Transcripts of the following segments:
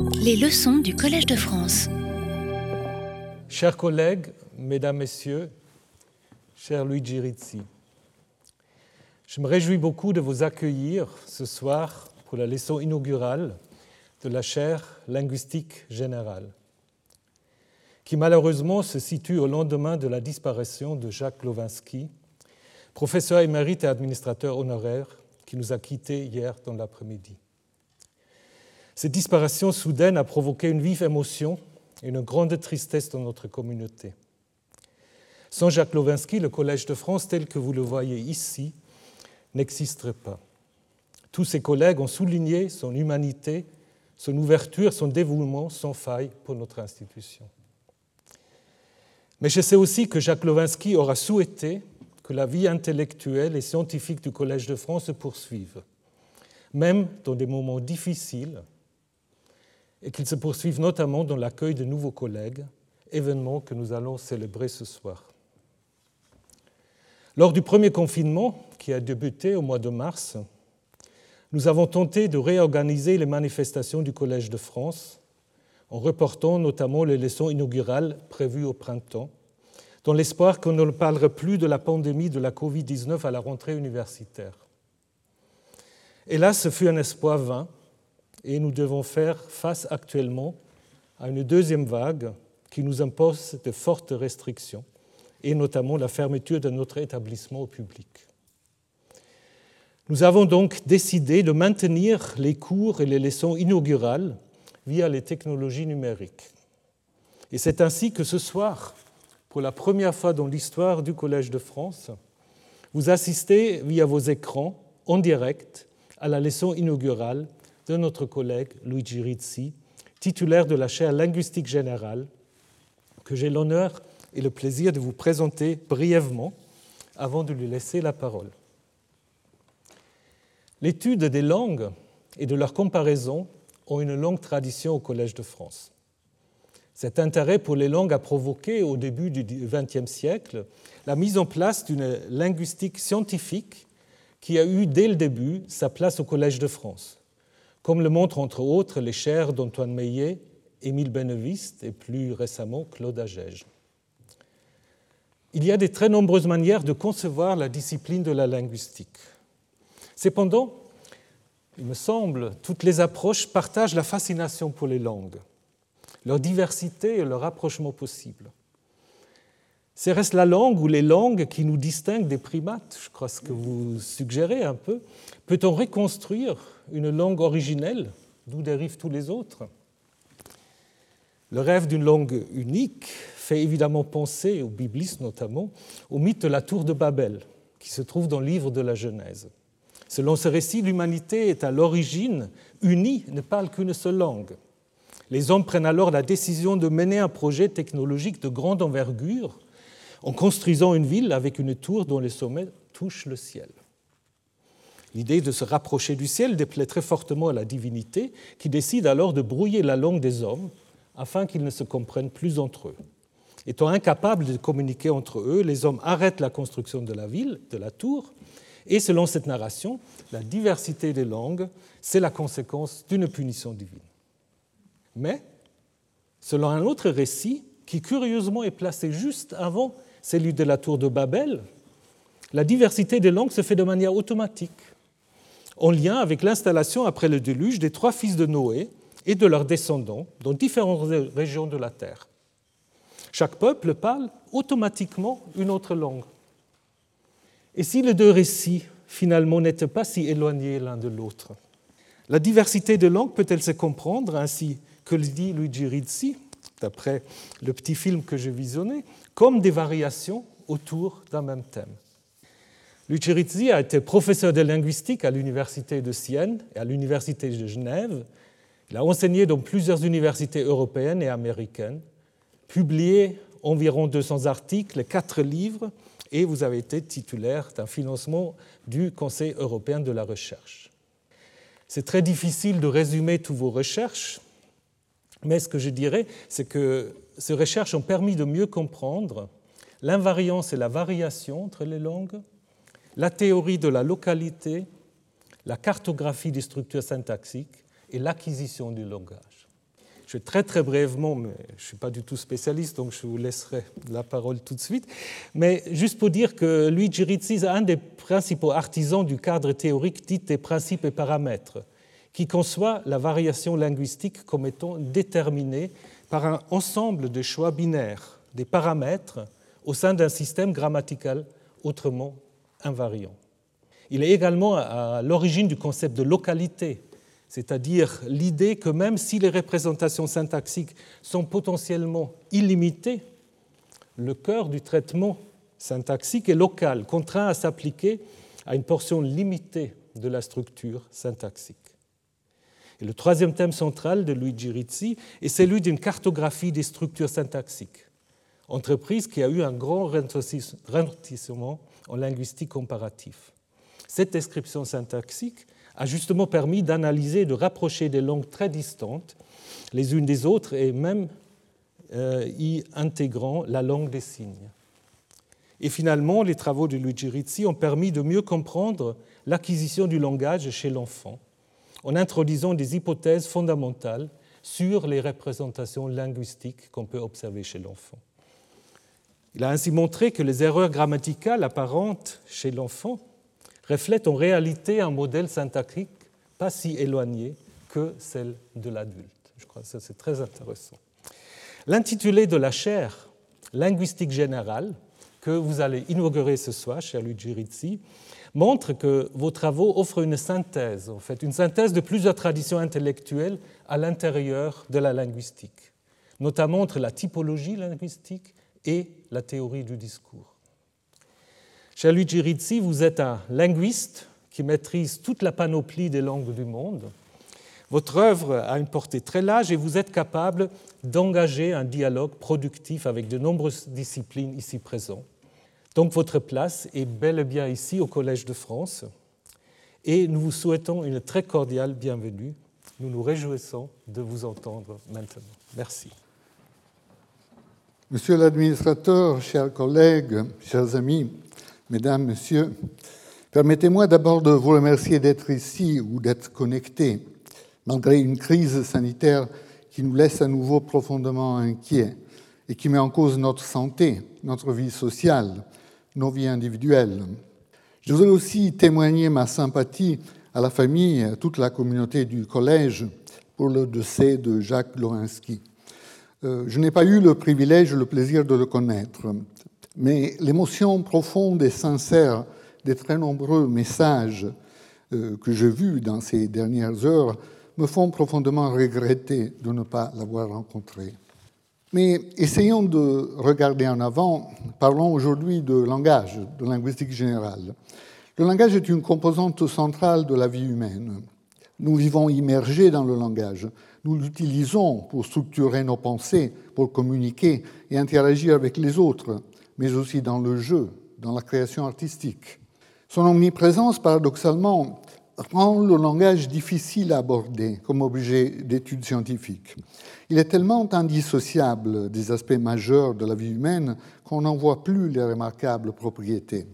Les leçons du Collège de France. Chers collègues, mesdames, messieurs, cher Luigi Rizzi, je me réjouis beaucoup de vous accueillir ce soir pour la leçon inaugurale de la chaire linguistique générale, qui malheureusement se situe au lendemain de la disparition de Jacques Lovinsky, professeur émérite et administrateur honoraire qui nous a quittés hier dans l'après-midi. Cette disparition soudaine a provoqué une vive émotion et une grande tristesse dans notre communauté. Sans Jacques Lovinsky, le Collège de France, tel que vous le voyez ici, n'existerait pas. Tous ses collègues ont souligné son humanité, son ouverture, son dévouement sans faille pour notre institution. Mais je sais aussi que Jacques Lovinsky aura souhaité que la vie intellectuelle et scientifique du Collège de France se poursuive, même dans des moments difficiles, et qu'il se poursuive notamment dans l'accueil de nouveaux collègues, événement que nous allons célébrer ce soir. Lors du premier confinement, qui a débuté au mois de mars, nous avons tenté de réorganiser les manifestations du Collège de France en reportant notamment les leçons inaugurales prévues au printemps, dans l'espoir qu'on ne parlerait plus de la pandémie de la Covid-19 à la rentrée universitaire. Et là, ce fut un espoir vain, et nous devons faire face actuellement à une deuxième vague qui nous impose de fortes restrictions, et notamment la fermeture de notre établissement au public. Nous avons donc décidé de maintenir les cours et les leçons inaugurales via les technologies numériques. Et c'est ainsi que ce soir, pour la première fois dans l'histoire du Collège de France, vous assistez via vos écrans en direct à la leçon inaugurale de notre collègue Luigi Rizzi, titulaire de la chaire linguistique générale, que j'ai l'honneur et le plaisir de vous présenter brièvement avant de lui laisser la parole. L'étude des langues et de leur comparaison ont une longue tradition au Collège de France. Cet intérêt pour les langues a provoqué au début du XXe siècle la mise en place d'une linguistique scientifique qui a eu dès le début sa place au Collège de France, comme le montrent entre autres les chaires d'Antoine Meillet, Émile Beneviste et plus récemment Claude Agege. Il y a de très nombreuses manières de concevoir la discipline de la linguistique. Cependant, il me semble, toutes les approches partagent la fascination pour les langues, leur diversité et leur rapprochement possible. C'est reste la langue ou les langues qui nous distinguent des primates, je crois ce que vous suggérez un peu. Peut-on reconstruire une langue originelle? D'où dérivent tous les autres? Le rêve d'une langue unique fait évidemment penser, aux biblistes notamment, au mythe de la tour de Babel, qui se trouve dans le livre de la Genèse. Selon ce récit, l'humanité est à l'origine unie, ne parle qu'une seule langue. Les hommes prennent alors la décision de mener un projet technologique de grande envergure en construisant une ville avec une tour dont les sommets touchent le ciel. L'idée de se rapprocher du ciel déplaît très fortement à la divinité, qui décide alors de brouiller la langue des hommes afin qu'ils ne se comprennent plus entre eux. Étant incapables de communiquer entre eux, les hommes arrêtent la construction de la ville, de la tour, et selon cette narration, la diversité des langues, c'est la conséquence d'une punition divine. Mais, selon un autre récit, qui curieusement est placé juste avant celui de la tour de Babel, la diversité des langues se fait de manière automatique, en lien avec l'installation après le déluge des trois fils de Noé et de leurs descendants dans différentes régions de la terre. Chaque peuple parle automatiquement une autre langue. Et si les deux récits, finalement, n'étaient pas si éloignés l'un de l'autre La diversité de langues peut-elle se comprendre ainsi que le dit Luigi Rizzi, d'après le petit film que j'ai visionné, comme des variations autour d'un même thème Luigi Rizzi a été professeur de linguistique à l'Université de Sienne et à l'Université de Genève. Il a enseigné dans plusieurs universités européennes et américaines, publié environ 200 articles, quatre livres et vous avez été titulaire d'un financement du Conseil européen de la recherche. C'est très difficile de résumer toutes vos recherches, mais ce que je dirais, c'est que ces recherches ont permis de mieux comprendre l'invariance et la variation entre les langues, la théorie de la localité, la cartographie des structures syntaxiques et l'acquisition du langage. Je vais très très brièvement, mais je ne suis pas du tout spécialiste, donc je vous laisserai la parole tout de suite. Mais juste pour dire que Luigi Rizzi est un des principaux artisans du cadre théorique dit des principes et paramètres, qui conçoit la variation linguistique comme étant déterminée par un ensemble de choix binaires, des paramètres au sein d'un système grammatical autrement invariant. Il est également à l'origine du concept de localité, c'est-à-dire l'idée que même si les représentations syntaxiques sont potentiellement illimitées, le cœur du traitement syntaxique est local, contraint à s'appliquer à une portion limitée de la structure syntaxique. Le troisième thème central de Luigi Rizzi est celui d'une cartographie des structures syntaxiques, entreprise qui a eu un grand ralentissement en linguistique comparatif. Cette description syntaxique a justement permis d'analyser et de rapprocher des langues très distantes les unes des autres et même euh, y intégrant la langue des signes. Et finalement, les travaux de Luigi Rizzi ont permis de mieux comprendre l'acquisition du langage chez l'enfant en introduisant des hypothèses fondamentales sur les représentations linguistiques qu'on peut observer chez l'enfant. Il a ainsi montré que les erreurs grammaticales apparentes chez l'enfant reflète en réalité un modèle syntaxique pas si éloigné que celle de l'adulte. Je crois que c'est très intéressant. L'intitulé de la chaire linguistique générale que vous allez inaugurer ce soir, cher Luigi Rizzi, montre que vos travaux offrent une synthèse, en fait, une synthèse de plusieurs traditions intellectuelles à l'intérieur de la linguistique, notamment entre la typologie linguistique et la théorie du discours. Cher Luigi Rizzi, vous êtes un linguiste qui maîtrise toute la panoplie des langues du monde. Votre œuvre a une portée très large et vous êtes capable d'engager un dialogue productif avec de nombreuses disciplines ici présentes. Donc votre place est bel et bien ici au Collège de France et nous vous souhaitons une très cordiale bienvenue. Nous nous réjouissons de vous entendre maintenant. Merci. Monsieur l'administrateur, chers collègues, chers amis, Mesdames, Messieurs, permettez-moi d'abord de vous remercier d'être ici ou d'être connectés, malgré une crise sanitaire qui nous laisse à nouveau profondément inquiets et qui met en cause notre santé, notre vie sociale, nos vies individuelles. Je voudrais aussi témoigner ma sympathie à la famille à toute la communauté du collège pour le décès de Jacques Lorinsky. Euh, je n'ai pas eu le privilège, le plaisir de le connaître. Mais l'émotion profonde et sincère des très nombreux messages euh, que j'ai vus dans ces dernières heures me font profondément regretter de ne pas l'avoir rencontré. Mais essayons de regarder en avant. Parlons aujourd'hui de langage, de linguistique générale. Le langage est une composante centrale de la vie humaine. Nous vivons immergés dans le langage. Nous l'utilisons pour structurer nos pensées, pour communiquer et interagir avec les autres mais aussi dans le jeu, dans la création artistique. Son omniprésence, paradoxalement, rend le langage difficile à aborder comme objet d'étude scientifique. Il est tellement indissociable des aspects majeurs de la vie humaine qu'on n'en voit plus les remarquables propriétés.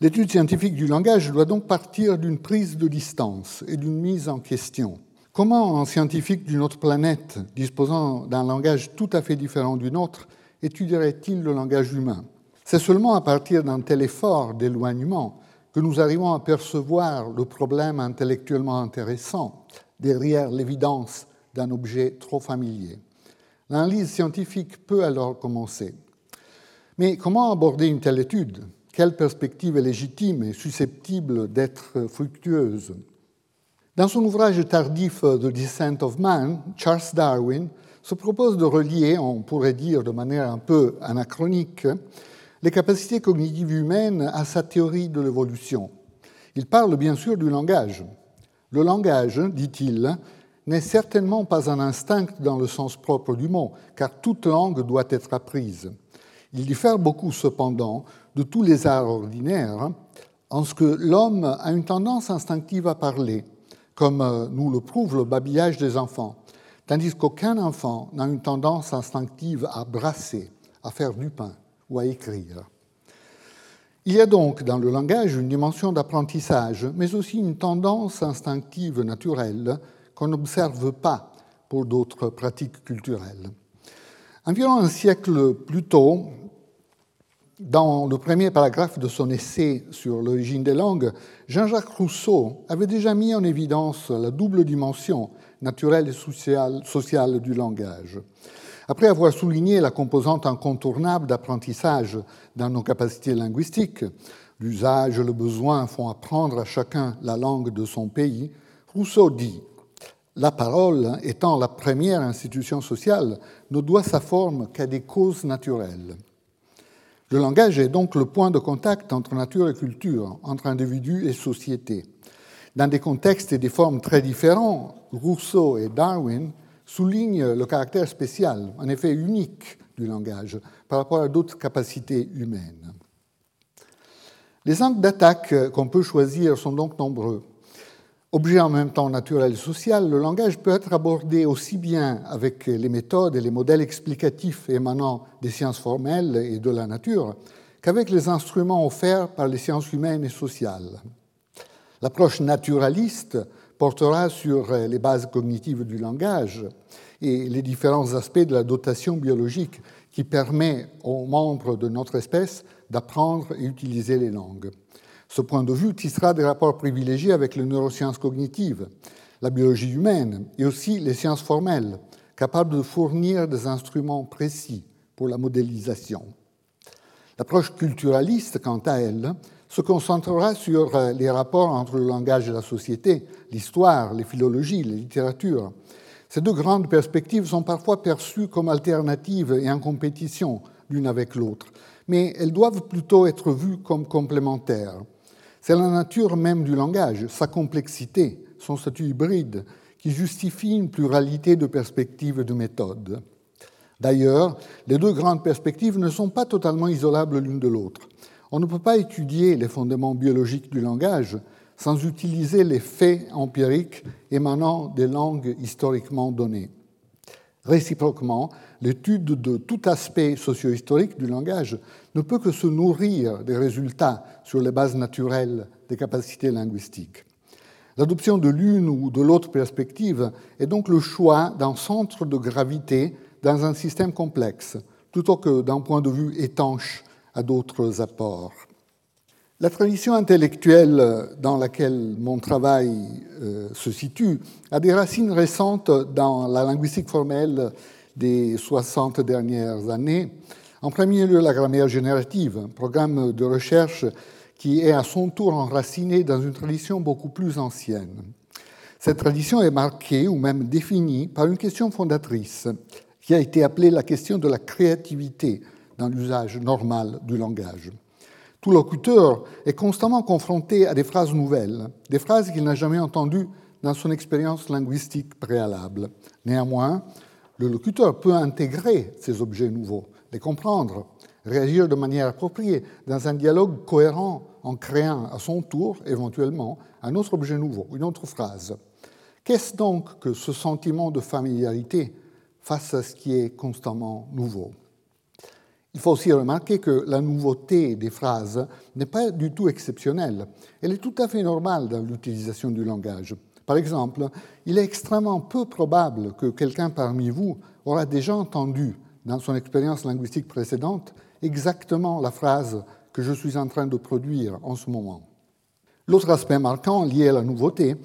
L'étude scientifique du langage doit donc partir d'une prise de distance et d'une mise en question. Comment un scientifique d'une autre planète, disposant d'un langage tout à fait différent du nôtre, étudierait-il le langage humain? C'est seulement à partir d'un tel effort d'éloignement que nous arrivons à percevoir le problème intellectuellement intéressant derrière l'évidence d'un objet trop familier. L'analyse scientifique peut alors commencer. Mais comment aborder une telle étude? Quelle perspective est légitime et susceptible d'être fructueuse? Dans son ouvrage tardif The Descent of Man, Charles Darwin se propose de relier, on pourrait dire de manière un peu anachronique, les capacités cognitives humaines à sa théorie de l'évolution. Il parle bien sûr du langage. Le langage, dit-il, n'est certainement pas un instinct dans le sens propre du mot, car toute langue doit être apprise. Il diffère beaucoup cependant de tous les arts ordinaires, en ce que l'homme a une tendance instinctive à parler, comme nous le prouve le babillage des enfants tandis qu'aucun enfant n'a une tendance instinctive à brasser, à faire du pain ou à écrire. Il y a donc dans le langage une dimension d'apprentissage, mais aussi une tendance instinctive naturelle qu'on n'observe pas pour d'autres pratiques culturelles. Environ un siècle plus tôt, dans le premier paragraphe de son essai sur l'origine des langues, Jean-Jacques Rousseau avait déjà mis en évidence la double dimension naturelle et sociale, du langage. Après avoir souligné la composante incontournable d'apprentissage dans nos capacités linguistiques, l'usage et le besoin font apprendre à chacun la langue de son pays, Rousseau dit La parole, étant la première institution sociale, ne doit sa forme qu'à des causes naturelles. Le langage est donc le point de contact entre nature et culture, entre individus et société. Dans des contextes et des formes très différents, Rousseau et Darwin soulignent le caractère spécial, en effet unique, du langage par rapport à d'autres capacités humaines. Les angles d'attaque qu'on peut choisir sont donc nombreux. Objet en même temps naturel et social, le langage peut être abordé aussi bien avec les méthodes et les modèles explicatifs émanant des sciences formelles et de la nature qu'avec les instruments offerts par les sciences humaines et sociales. L'approche naturaliste portera sur les bases cognitives du langage et les différents aspects de la dotation biologique qui permet aux membres de notre espèce d'apprendre et utiliser les langues. Ce point de vue tissera des rapports privilégiés avec les neurosciences cognitives, la biologie humaine et aussi les sciences formelles, capables de fournir des instruments précis pour la modélisation. L'approche culturaliste, quant à elle, se concentrera sur euh, les rapports entre le langage et la société, l'histoire, les philologies, les littératures. Ces deux grandes perspectives sont parfois perçues comme alternatives et en compétition l'une avec l'autre, mais elles doivent plutôt être vues comme complémentaires. C'est la nature même du langage, sa complexité, son statut hybride, qui justifie une pluralité de perspectives et de méthodes. D'ailleurs, les deux grandes perspectives ne sont pas totalement isolables l'une de l'autre. On ne peut pas étudier les fondements biologiques du langage sans utiliser les faits empiriques émanant des langues historiquement données. Réciproquement, l'étude de tout aspect socio-historique du langage ne peut que se nourrir des résultats sur les bases naturelles des capacités linguistiques. L'adoption de l'une ou de l'autre perspective est donc le choix d'un centre de gravité dans un système complexe, plutôt que d'un point de vue étanche à d'autres apports. La tradition intellectuelle dans laquelle mon travail euh, se situe a des racines récentes dans la linguistique formelle des 60 dernières années. En premier lieu, la grammaire générative, un programme de recherche qui est à son tour enraciné dans une tradition beaucoup plus ancienne. Cette tradition est marquée ou même définie par une question fondatrice qui a été appelée la question de la créativité dans l'usage normal du langage. Tout locuteur est constamment confronté à des phrases nouvelles, des phrases qu'il n'a jamais entendues dans son expérience linguistique préalable. Néanmoins, le locuteur peut intégrer ces objets nouveaux, les comprendre, réagir de manière appropriée dans un dialogue cohérent en créant à son tour, éventuellement, un autre objet nouveau, une autre phrase. Qu'est-ce donc que ce sentiment de familiarité face à ce qui est constamment nouveau? Il faut aussi remarquer que la nouveauté des phrases n'est pas du tout exceptionnelle. Elle est tout à fait normale dans l'utilisation du langage. Par exemple, il est extrêmement peu probable que quelqu'un parmi vous aura déjà entendu, dans son expérience linguistique précédente, exactement la phrase que je suis en train de produire en ce moment. L'autre aspect marquant lié à la nouveauté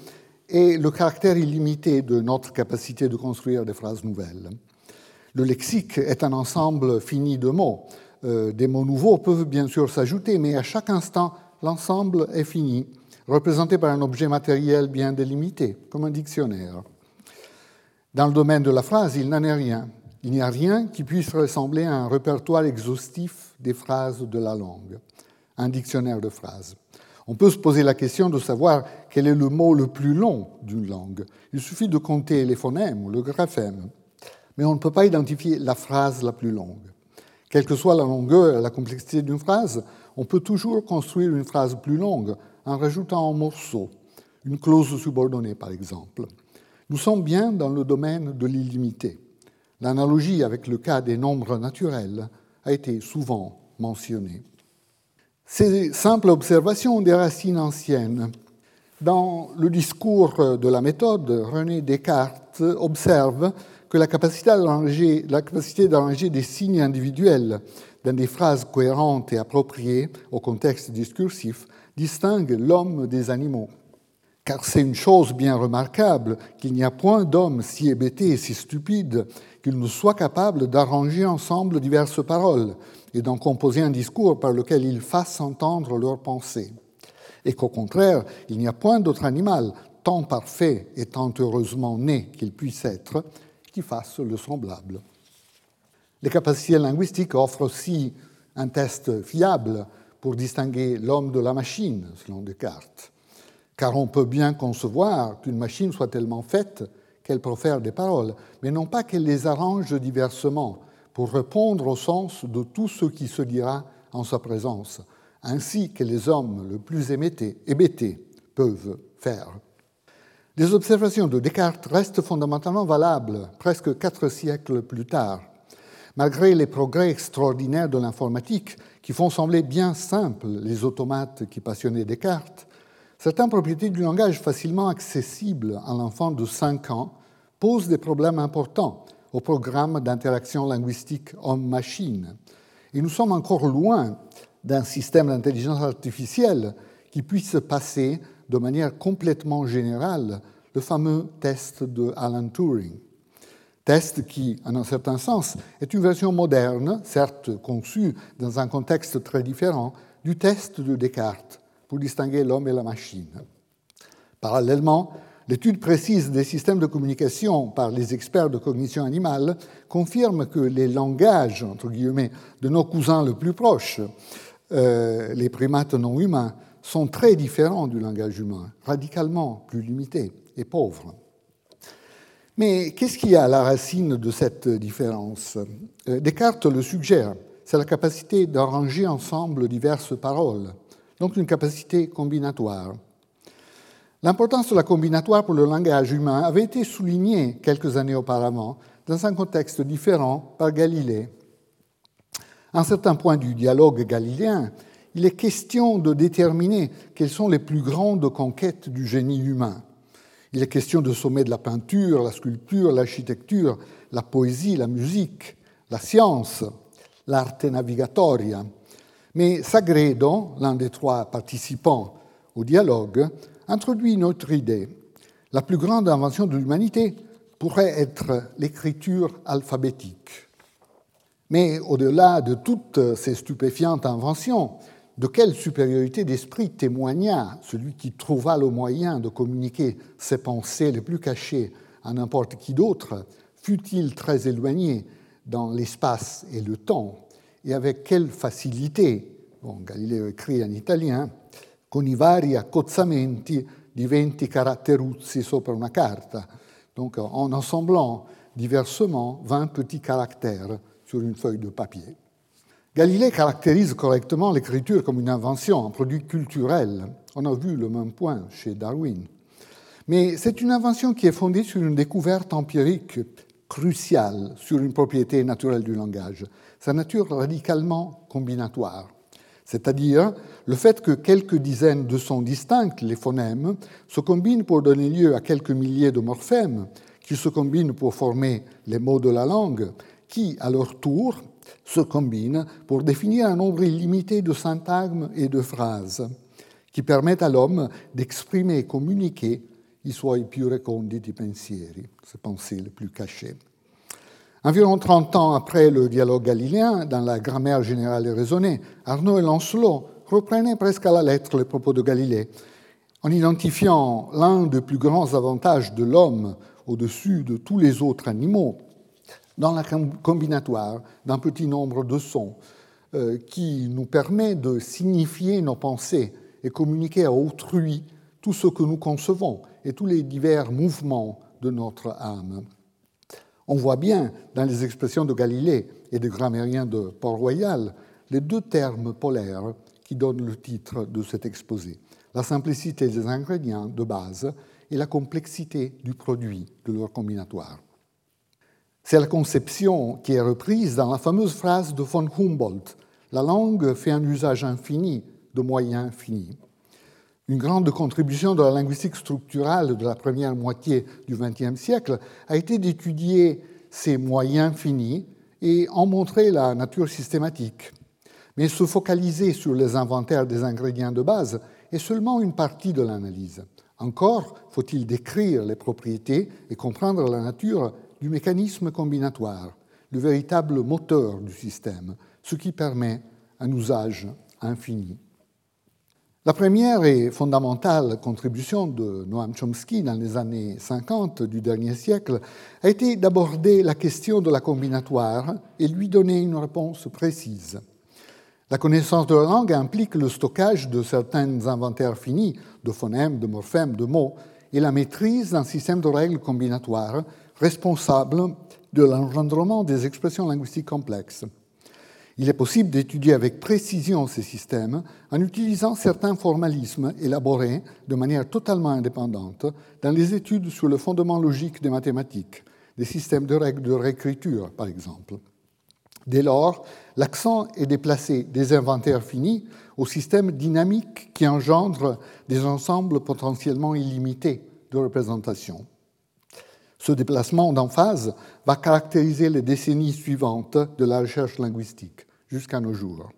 est le caractère illimité de notre capacité de construire des phrases nouvelles. Le lexique est un ensemble fini de mots. Euh, des mots nouveaux peuvent bien sûr s'ajouter, mais à chaque instant, l'ensemble est fini, représenté par un objet matériel bien délimité, comme un dictionnaire. Dans le domaine de la phrase, il n'en est rien. Il n'y a rien qui puisse ressembler à un répertoire exhaustif des phrases de la langue, un dictionnaire de phrases. On peut se poser la question de savoir quel est le mot le plus long d'une langue. Il suffit de compter les phonèmes ou le graphème mais on ne peut pas identifier la phrase la plus longue. Quelle que soit la longueur et la complexité d'une phrase, on peut toujours construire une phrase plus longue en rajoutant un morceau, une clause subordonnée par exemple. Nous sommes bien dans le domaine de l'illimité. L'analogie avec le cas des nombres naturels a été souvent mentionnée. Ces simples observations ont des racines anciennes. Dans le discours de la méthode, René Descartes observe que la capacité d'arranger des signes individuels dans des phrases cohérentes et appropriées au contexte discursif distingue l'homme des animaux. Car c'est une chose bien remarquable qu'il n'y a point d'homme si hébété et si stupide qu'il ne soit capable d'arranger ensemble diverses paroles et d'en composer un discours par lequel ils fassent entendre leurs pensées. Et qu'au contraire, il n'y a point d'autre animal, tant parfait et tant heureusement né qu'il puisse être, qui fasse le semblable. Les capacités linguistiques offrent aussi un test fiable pour distinguer l'homme de la machine, selon Descartes. Car on peut bien concevoir qu'une machine soit tellement faite qu'elle profère des paroles, mais non pas qu'elle les arrange diversement pour répondre au sens de tout ce qui se dira en sa présence, ainsi que les hommes le plus hébétés peuvent faire. Les observations de Descartes restent fondamentalement valables presque quatre siècles plus tard, malgré les progrès extraordinaires de l'informatique qui font sembler bien simples les automates qui passionnaient Descartes. Certaines propriétés du langage facilement accessibles à l'enfant de 5 ans posent des problèmes importants au programme d'interaction linguistique homme-machine. Et nous sommes encore loin d'un système d'intelligence artificielle qui puisse passer de manière complètement générale le fameux test de Alan Turing. Test qui, en un certain sens, est une version moderne, certes conçue dans un contexte très différent, du test de Descartes pour distinguer l'homme et la machine. Parallèlement, l'étude précise des systèmes de communication par les experts de cognition animale confirme que les langages, entre guillemets, de nos cousins les plus proches, euh, les primates non humains, sont très différents du langage humain, radicalement plus limités et pauvres. Mais qu'est-ce qu'il y a à la racine de cette différence? Euh, Descartes le suggère, c'est la capacité d'arranger ensemble diverses paroles, donc une capacité combinatoire. L'importance de la combinatoire pour le langage humain avait été soulignée quelques années auparavant dans un contexte différent par Galilée. Un certain point du dialogue galiléen, il est question de déterminer quelles sont les plus grandes conquêtes du génie humain. Il est question de sommer de la peinture, la sculpture, l'architecture, la poésie, la musique, la science, l'arte navigatoria. Mais Sagredo, l'un des trois participants au dialogue, introduit une autre idée. La plus grande invention de l'humanité pourrait être l'écriture alphabétique. Mais au-delà de toutes ces stupéfiantes inventions, de quelle supériorité d'esprit témoigna celui qui trouva le moyen de communiquer ses pensées les plus cachées à n'importe qui d'autre, fût-il très éloigné dans l'espace et le temps, et avec quelle facilité, bon, Galileo écrit en italien, con i vari accozzamenti di venti caratteruzzi sopra una carta, donc en assemblant diversement 20 petits caractères sur une feuille de papier. Galilée caractérise correctement l'écriture comme une invention, un produit culturel. On a vu le même point chez Darwin. Mais c'est une invention qui est fondée sur une découverte empirique cruciale sur une propriété naturelle du langage, sa nature radicalement combinatoire. C'est-à-dire le fait que quelques dizaines de sons distincts, les phonèmes, se combinent pour donner lieu à quelques milliers de morphèmes, qui se combinent pour former les mots de la langue, qui, à leur tour, se combinent pour définir un nombre illimité de syntagmes et de phrases qui permettent à l'homme d'exprimer et communiquer i suoi più reconditi pensieri, ses pensées les plus cachées. Environ 30 ans après le dialogue galiléen, dans la grammaire générale et raisonnée, Arnaud et Lancelot reprenaient presque à la lettre les propos de Galilée, en identifiant l'un des plus grands avantages de l'homme au-dessus de tous les autres animaux, dans la combinatoire d'un petit nombre de sons euh, qui nous permet de signifier nos pensées et communiquer à autrui tout ce que nous concevons et tous les divers mouvements de notre âme. On voit bien dans les expressions de Galilée et des grammairiens de Port-Royal les deux termes polaires qui donnent le titre de cet exposé, la simplicité des ingrédients de base et la complexité du produit de leur combinatoire. C'est la conception qui est reprise dans la fameuse phrase de von Humboldt La langue fait un usage infini de moyens finis. Une grande contribution de la linguistique structurale de la première moitié du XXe siècle a été d'étudier ces moyens finis et en montrer la nature systématique. Mais se focaliser sur les inventaires des ingrédients de base est seulement une partie de l'analyse. Encore faut-il décrire les propriétés et comprendre la nature du mécanisme combinatoire, le véritable moteur du système, ce qui permet un usage infini. La première et fondamentale contribution de Noam Chomsky dans les années 50 du dernier siècle a été d'aborder la question de la combinatoire et lui donner une réponse précise. La connaissance de la langue implique le stockage de certains inventaires finis, de phonèmes, de morphèmes, de mots, et la maîtrise d'un système de règles combinatoires responsable de l'engendrement des expressions linguistiques complexes il est possible d'étudier avec précision ces systèmes en utilisant certains formalismes élaborés de manière totalement indépendante dans les études sur le fondement logique des mathématiques, des systèmes de règles de réécriture, par exemple. Dès lors, l'accent est déplacé des inventaires finis aux systèmes dynamiques qui engendrent des ensembles potentiellement illimités de représentations. Ce déplacement d'emphase va caractériser les décennies suivantes de la recherche linguistique jusqu'à nos jours.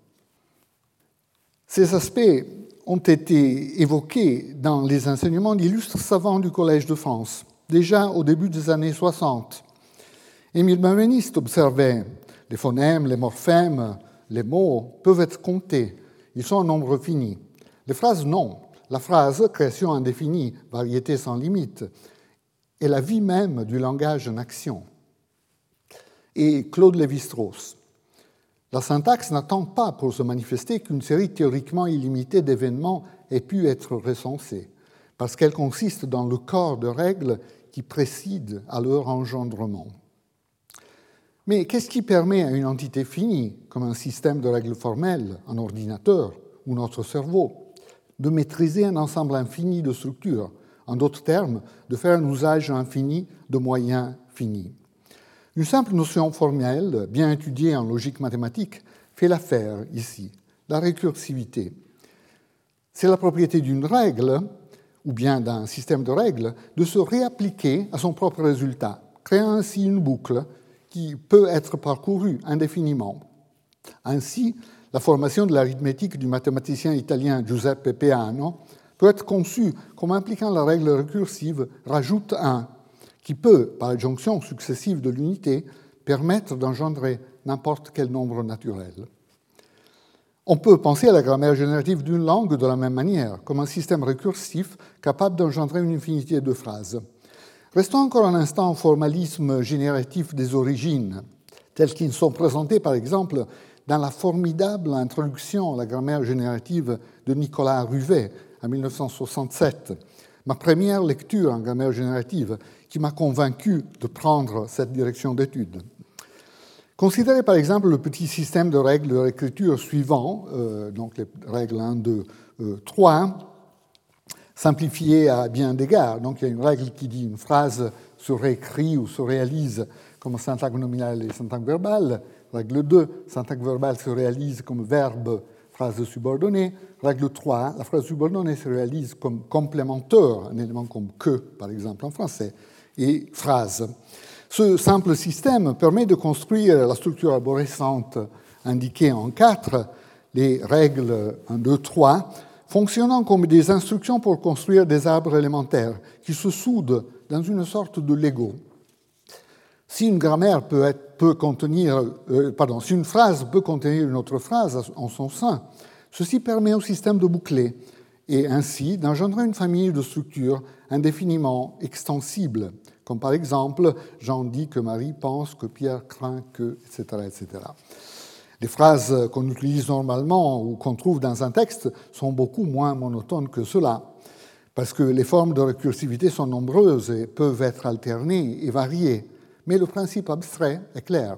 Ces aspects ont été évoqués dans les enseignements d'illustres savants du Collège de France, déjà au début des années 60. Émile Benveniste observait les phonèmes, les morphèmes, les mots peuvent être comptés, ils sont en nombre fini. Les phrases, non. La phrase, création indéfinie, variété sans limite, est la vie même du langage en action. Et Claude Lévi-Strauss la syntaxe n'attend pas pour se manifester qu'une série théoriquement illimitée d'événements ait pu être recensée, parce qu'elle consiste dans le corps de règles qui précèdent à leur engendrement. Mais qu'est-ce qui permet à une entité finie, comme un système de règles formelles, un ordinateur ou notre cerveau, de maîtriser un ensemble infini de structures, en d'autres termes, de faire un usage infini de moyens finis une simple notion formelle, bien étudiée en logique mathématique, fait l'affaire ici, la récursivité. C'est la propriété d'une règle, ou bien d'un système de règles, de se réappliquer à son propre résultat, créant ainsi une boucle qui peut être parcourue indéfiniment. Ainsi, la formation de l'arithmétique du mathématicien italien Giuseppe Peano peut être conçue comme impliquant la règle récursive rajoute 1 qui peut, par adjonction successive de l'unité, permettre d'engendrer n'importe quel nombre naturel. On peut penser à la grammaire générative d'une langue de la même manière, comme un système récursif capable d'engendrer une infinité de phrases. Restons encore un instant au formalisme génératif des origines, tels qu'ils sont présentés par exemple dans la formidable introduction à la grammaire générative de Nicolas Ruvet en 1967, ma première lecture en grammaire générative, qui m'a convaincu de prendre cette direction d'étude. Considérez par exemple le petit système de règles de réécriture suivant, euh, donc les règles 1, 2, 3, simplifiées à bien d'égards. Donc il y a une règle qui dit une phrase se réécrit ou se réalise comme syntaxe nominale et syntaxe verbale. Règle 2, syntaxe verbale se réalise comme verbe, phrase subordonnée. Règle 3, la phrase subordonnée se réalise comme complémentaire, un élément comme que, par exemple en français et phrases. Ce simple système permet de construire la structure arborescente indiquée en quatre, les règles 1, 2, 3, fonctionnant comme des instructions pour construire des arbres élémentaires qui se soudent dans une sorte de Lego. Si une grammaire peut contenir, euh, pardon, si une phrase peut contenir une autre phrase en son sein, ceci permet au système de boucler et ainsi d'engendrer une famille de structures indéfiniment extensibles, comme par exemple Jean dit que Marie pense, que Pierre craint que, etc. etc. Les phrases qu'on utilise normalement ou qu'on trouve dans un texte sont beaucoup moins monotones que cela, parce que les formes de récursivité sont nombreuses et peuvent être alternées et variées, mais le principe abstrait est clair.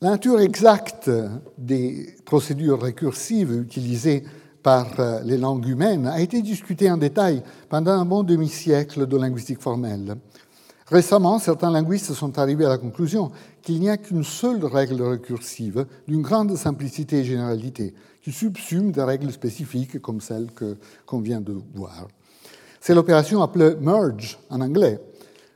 La nature exacte des procédures récursives utilisées par euh, les langues humaines a été discutée en détail pendant un bon demi-siècle de linguistique formelle. Récemment, certains linguistes sont arrivés à la conclusion qu'il n'y a qu'une seule règle récursive d'une grande simplicité et généralité, qui subsume des règles spécifiques comme celles qu'on vient de voir. C'est l'opération appelée merge en anglais,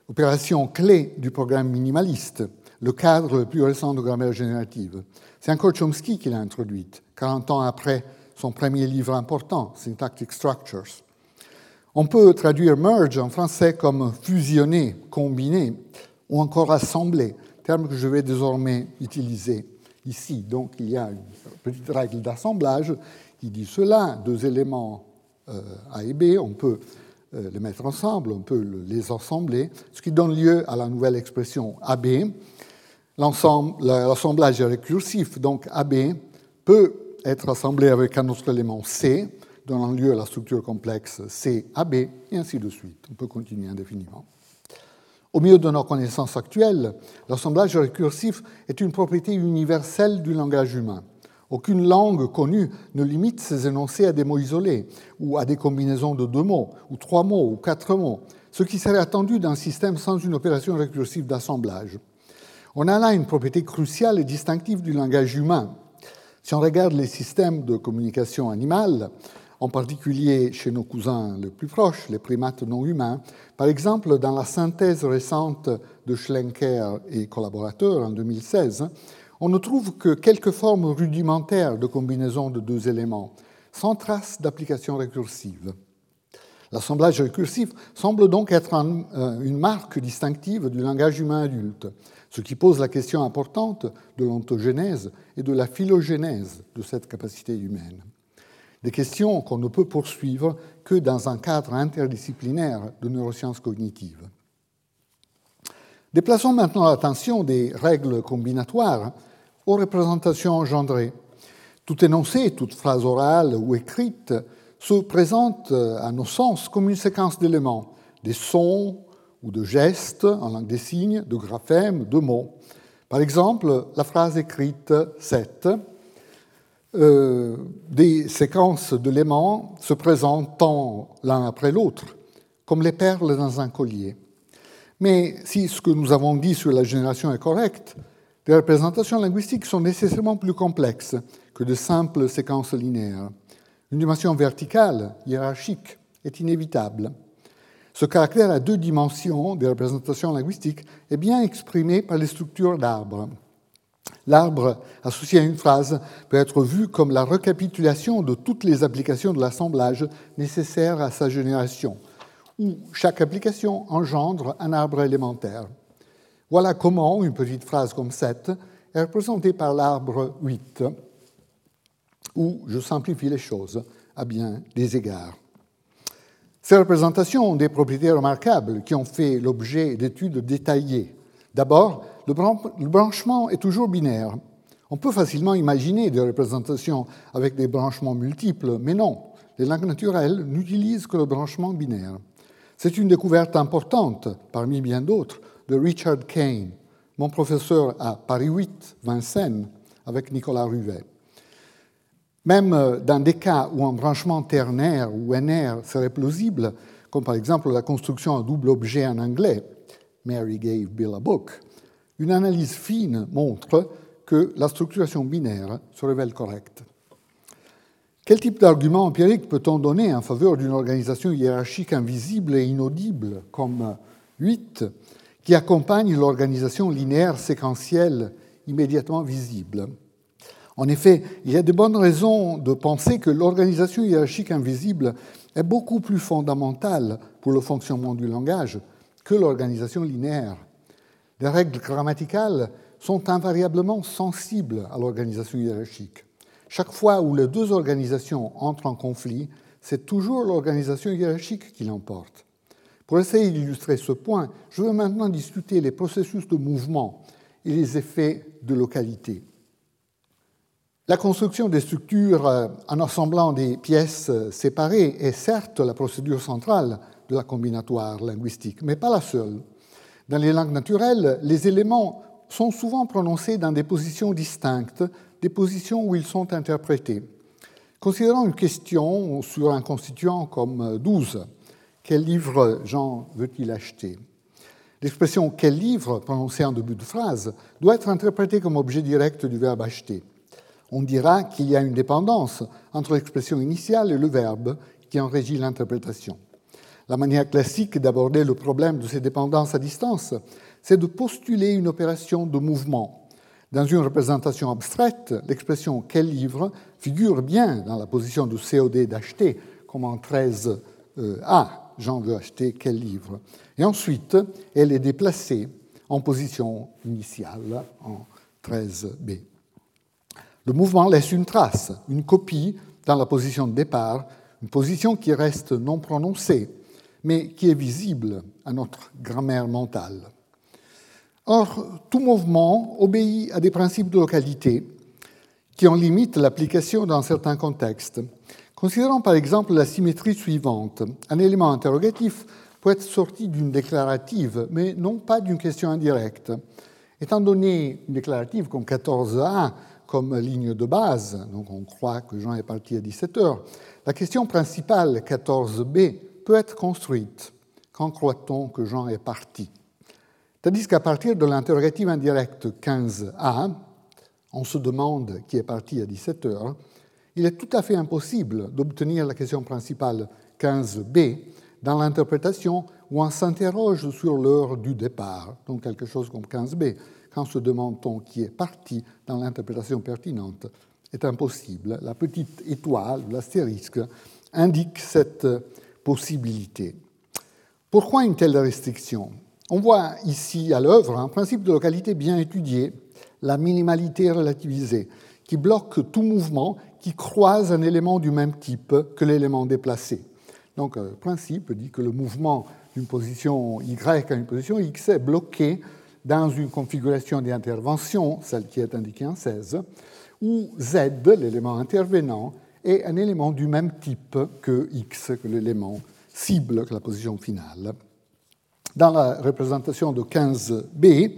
opération clé du programme minimaliste, le cadre le plus récent de grammaire générative. C'est encore Chomsky qui l'a introduite, 40 ans après son premier livre important, Syntactic Structures. On peut traduire merge en français comme fusionner, combiner ou encore assembler, terme que je vais désormais utiliser ici. Donc il y a une petite règle d'assemblage qui dit cela, deux éléments euh, A et B, on peut euh, les mettre ensemble, on peut les assembler, ce qui donne lieu à la nouvelle expression AB. L'assemblage récursif, donc AB peut être assemblé avec un autre élément C, donnant lieu à la structure complexe CAB, et ainsi de suite. On peut continuer indéfiniment. Au milieu de nos connaissances actuelles, l'assemblage récursif est une propriété universelle du langage humain. Aucune langue connue ne limite ses énoncés à des mots isolés, ou à des combinaisons de deux mots, ou trois mots, ou quatre mots, ce qui serait attendu d'un système sans une opération récursive d'assemblage. On a là une propriété cruciale et distinctive du langage humain. Si on regarde les systèmes de communication animale, en particulier chez nos cousins les plus proches, les primates non humains. Par exemple, dans la synthèse récente de Schlenker et collaborateurs en 2016, on ne trouve que quelques formes rudimentaires de combinaison de deux éléments, sans trace d'application récursive. L'assemblage récursif semble donc être euh, une marque distinctive du langage humain adulte, ce qui pose la question importante de l'ontogénèse et de la phylogénèse de cette capacité humaine des questions qu'on ne peut poursuivre que dans un cadre interdisciplinaire de neurosciences cognitives. Déplaçons maintenant l'attention des règles combinatoires aux représentations engendrées. Tout énoncé, toute phrase orale ou écrite se présente à nos sens comme une séquence d'éléments, des sons ou de gestes en langue des signes, de graphèmes, de mots. Par exemple, la phrase écrite 7 euh, des séquences d'éléments se présentant l'un après l'autre, comme les perles dans un collier. Mais si ce que nous avons dit sur la génération est correct, les représentations linguistiques sont nécessairement plus complexes que de simples séquences linéaires. Une dimension verticale, hiérarchique, est inévitable. Ce caractère à deux dimensions des représentations linguistiques est bien exprimé par les structures d'arbres. L'arbre associé à une phrase peut être vu comme la récapitulation de toutes les applications de l'assemblage nécessaires à sa génération, où chaque application engendre un arbre élémentaire. Voilà comment une petite phrase comme cette est représentée par l'arbre 8, où je simplifie les choses à bien des égards. Ces représentations ont des propriétés remarquables qui ont fait l'objet d'études détaillées. D'abord, le branchement est toujours binaire. On peut facilement imaginer des représentations avec des branchements multiples, mais non, les langues naturelles n'utilisent que le branchement binaire. C'est une découverte importante, parmi bien d'autres, de Richard Kane, mon professeur à Paris 8, Vincennes, avec Nicolas Ruvet. Même dans des cas où un branchement ternaire ou NR serait plausible, comme par exemple la construction à double objet en anglais, Mary gave Bill a book, une analyse fine montre que la structuration binaire se révèle correcte. Quel type d'argument empirique peut-on donner en faveur d'une organisation hiérarchique invisible et inaudible comme 8 qui accompagne l'organisation linéaire séquentielle immédiatement visible? En effet, il y a de bonnes raisons de penser que l'organisation hiérarchique invisible est beaucoup plus fondamentale pour le fonctionnement du langage que l'organisation linéaire. Les règles grammaticales sont invariablement sensibles à l'organisation hiérarchique. Chaque fois où les deux organisations entrent en conflit, c'est toujours l'organisation hiérarchique qui l'emporte. Pour essayer d'illustrer ce point, je veux maintenant discuter les processus de mouvement et les effets de localité. La construction des structures euh, en assemblant des pièces euh, séparées est certes la procédure centrale de la combinatoire linguistique, mais pas la seule. Dans les langues naturelles, les éléments sont souvent prononcés dans des positions distinctes, des positions où ils sont interprétés. Considérons une question sur un constituant comme 12. Quel livre Jean veut-il acheter? L'expression quel livre, prononcée en début de phrase, doit être interprétée comme objet direct du verbe acheter. On dira qu'il y a une dépendance entre l'expression initiale et le verbe qui en régit l'interprétation. La manière classique d'aborder le problème de ces dépendances à distance, c'est de postuler une opération de mouvement. Dans une représentation abstraite, l'expression quel livre figure bien dans la position du COD d'acheter, comme en 13a. Jean veut acheter quel livre Et ensuite, elle est déplacée en position initiale, en 13b. Le mouvement laisse une trace, une copie dans la position de départ, une position qui reste non prononcée, mais qui est visible à notre grammaire mentale. Or, tout mouvement obéit à des principes de localité qui en limitent l'application dans certains contextes. Considérons par exemple la symétrie suivante. Un élément interrogatif peut être sorti d'une déclarative, mais non pas d'une question indirecte. Étant donné une déclarative comme 14a comme ligne de base, donc on croit que Jean est parti à 17 heures, la question principale 14b peut être construite. Quand croit-on que Jean est parti? Tandis qu'à partir de l'interrogative indirecte 15a, on se demande qui est parti à 17 heures, il est tout à fait impossible d'obtenir la question principale 15b dans l'interprétation où on s'interroge sur l'heure du départ, donc quelque chose comme 15b. Quand se demande-t-on qui est parti dans l'interprétation pertinente, est impossible. La petite étoile, l'astérisque, indique cette possibilité. Pourquoi une telle restriction? On voit ici à l'œuvre un principe de localité bien étudié, la minimalité relativisée, qui bloque tout mouvement qui croise un élément du même type que l'élément déplacé. Donc le principe dit que le mouvement d'une position Y à une position X est bloqué dans une configuration d'intervention, celle qui est indiquée en 16, où Z, l'élément intervenant, est un élément du même type que X, que l'élément cible, que la position finale. Dans la représentation de 15b,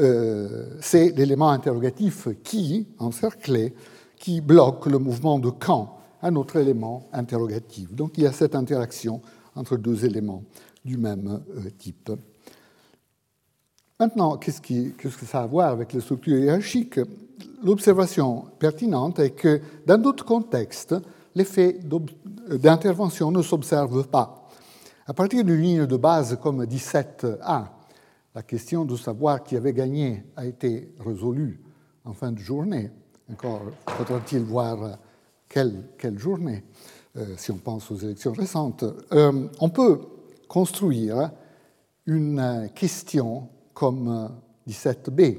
euh, c'est l'élément interrogatif qui, encerclé, qui bloque le mouvement de quand, un autre élément interrogatif. Donc il y a cette interaction entre deux éléments du même euh, type. Maintenant, qu'est-ce, que ça a à voir avec les structures hiérarchiques? L'observation pertinente est que dans d'autres contextes, l'effet d'intervention ne s'observe pas. À partir d'une ligne de base comme 17a, la question de savoir qui avait gagné a été résolue en fin de journée. Encore faudra-t-il voir quelle, journée, euh, si on pense aux élections récentes. Euh, on peut construire une question comme 17b.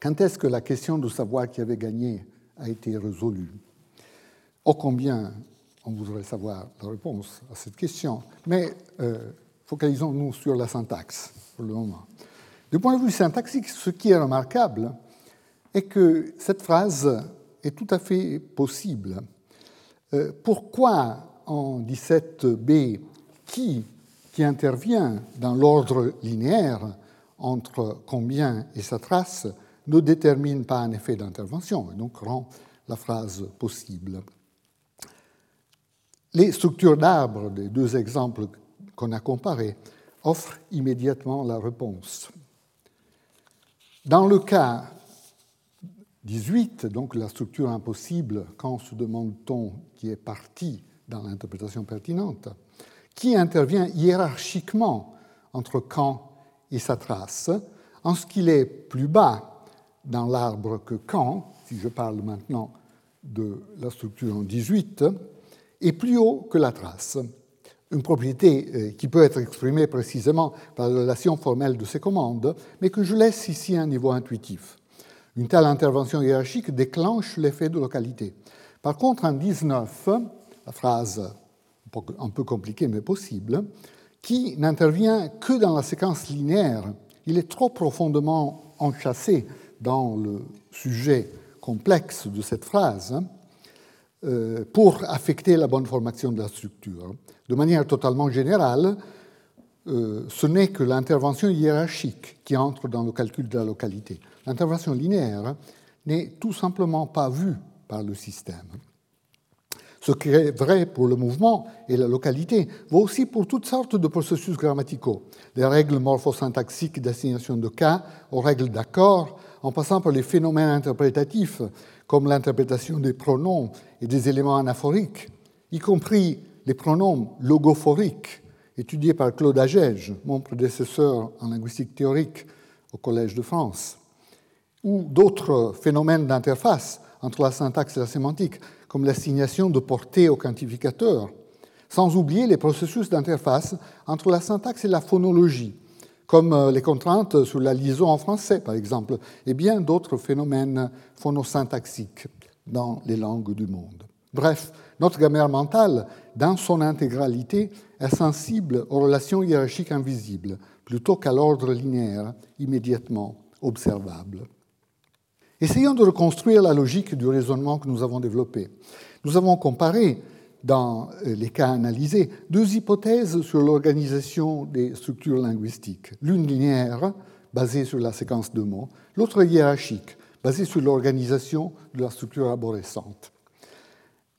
Quand est-ce que la question de savoir qui avait gagné a été résolue? Ô combien on voudrait savoir la réponse à cette question, mais euh, focalisons-nous sur la syntaxe pour le moment. Du point de vue syntaxique, ce qui est remarquable, est que cette phrase est tout à fait possible. Euh, pourquoi en 17b, qui, qui intervient dans l'ordre linéaire entre combien et sa trace ne détermine pas un effet d'intervention et donc rend la phrase possible. Les structures d'arbres des deux exemples qu'on a comparés offrent immédiatement la réponse. Dans le cas 18, donc la structure impossible, quand se demande-t-on qui est parti dans l'interprétation pertinente, qui intervient hiérarchiquement entre quand et sa trace, en ce qu'il est plus bas dans l'arbre que quand, si je parle maintenant de la structure en 18, et plus haut que la trace. Une propriété euh, qui peut être exprimée précisément par la relation formelle de ces commandes, mais que je laisse ici à un niveau intuitif. Une telle intervention hiérarchique déclenche l'effet de localité. Par contre, en 19, la phrase un peu compliquée mais possible, qui n'intervient que dans la séquence linéaire, il est trop profondément enchâssé dans le sujet complexe de cette phrase euh, pour affecter la bonne formation de la structure. De manière totalement générale, euh, ce n'est que l'intervention hiérarchique qui entre dans le calcul de la localité. L'intervention linéaire n'est tout simplement pas vue par le système. Ce qui est vrai pour le mouvement et la localité vaut aussi pour toutes sortes de processus grammaticaux, des règles morphosyntaxiques d'assignation de cas aux règles d'accord, en passant par les phénomènes interprétatifs comme l'interprétation des pronoms et des éléments anaphoriques, y compris les pronoms logophoriques, étudiés par Claude Agege, mon prédécesseur en linguistique théorique au Collège de France, ou d'autres phénomènes d'interface entre la syntaxe et la sémantique, comme l'assignation de portée au quantificateur, sans oublier les processus d'interface entre la syntaxe et la phonologie, comme euh, les contraintes sur la liaison en français, par exemple, et bien d'autres phénomènes phonosyntaxiques dans les langues du monde. Bref, notre grammaire mentale, dans son intégralité, est sensible aux relations hiérarchiques invisibles, plutôt qu'à l'ordre linéaire immédiatement observable. Essayons de reconstruire la logique du raisonnement que nous avons développé. Nous avons comparé, dans euh, les cas analysés, deux hypothèses sur l'organisation des structures linguistiques. L'une linéaire, basée sur la séquence de mots, l'autre hiérarchique, basée sur l'organisation de la structure arborescente.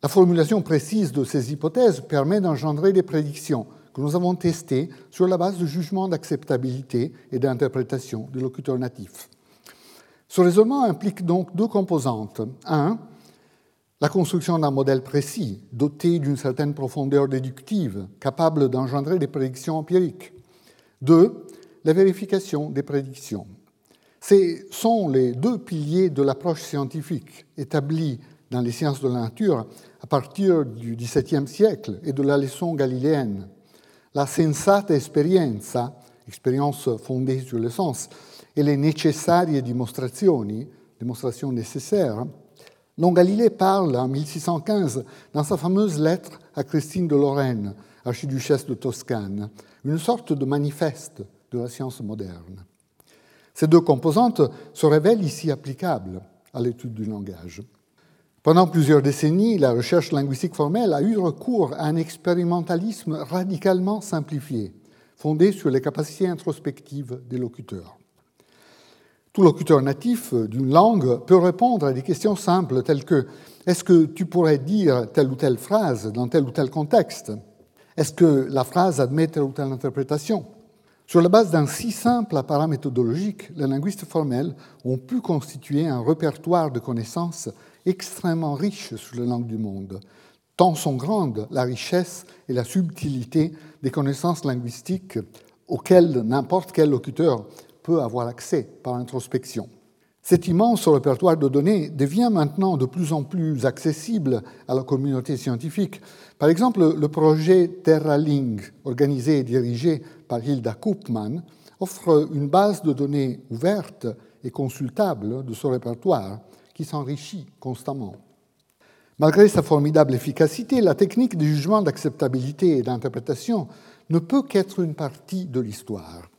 La formulation précise de ces hypothèses permet d'engendrer des prédictions que nous avons testées sur la base de jugements d'acceptabilité et d'interprétation des locuteurs natifs. Ce raisonnement implique donc deux composantes. Un, la construction d'un modèle précis, doté d'une certaine profondeur déductive, capable d'engendrer des prédictions empiriques. Deux, la vérification des prédictions. Ce sont les deux piliers de l'approche scientifique établie dans les sciences de la nature à partir du XVIIe siècle et de la leçon galiléenne. La sensata esperienza, expérience fondée sur le sens, et les necessarie dimostrazioni, démonstrations nécessaires, dont Galilée parle en 1615 dans sa fameuse lettre à Christine de Lorraine, archiduchesse de Toscane, une sorte de manifeste de la science moderne. Ces deux composantes se révèlent ici applicables à l'étude du langage. Pendant plusieurs décennies, la recherche linguistique formelle a eu recours à un expérimentalisme radicalement simplifié, fondé sur les capacités introspectives des locuteurs. Tout locuteur natif d'une langue peut répondre à des questions simples telles que est-ce que tu pourrais dire telle ou telle phrase dans tel ou tel contexte? Est-ce que la phrase admet telle ou telle interprétation? Sur la base d'un si simple appareil méthodologique, les linguistes formels ont pu constituer un répertoire de connaissances extrêmement riche sur les langues du monde, tant sont grandes la richesse et la subtilité des connaissances linguistiques auxquelles n'importe quel locuteur peut avoir accès par introspection. Cet immense répertoire de données devient maintenant de plus en plus accessible à la communauté scientifique. Par exemple, le projet TerraLink, organisé et dirigé par Hilda Koopman, offre une base de données ouverte et consultable de ce répertoire qui s'enrichit constamment. Malgré sa formidable efficacité, la technique du jugement d'acceptabilité et d'interprétation ne peut qu'être une partie de l'histoire.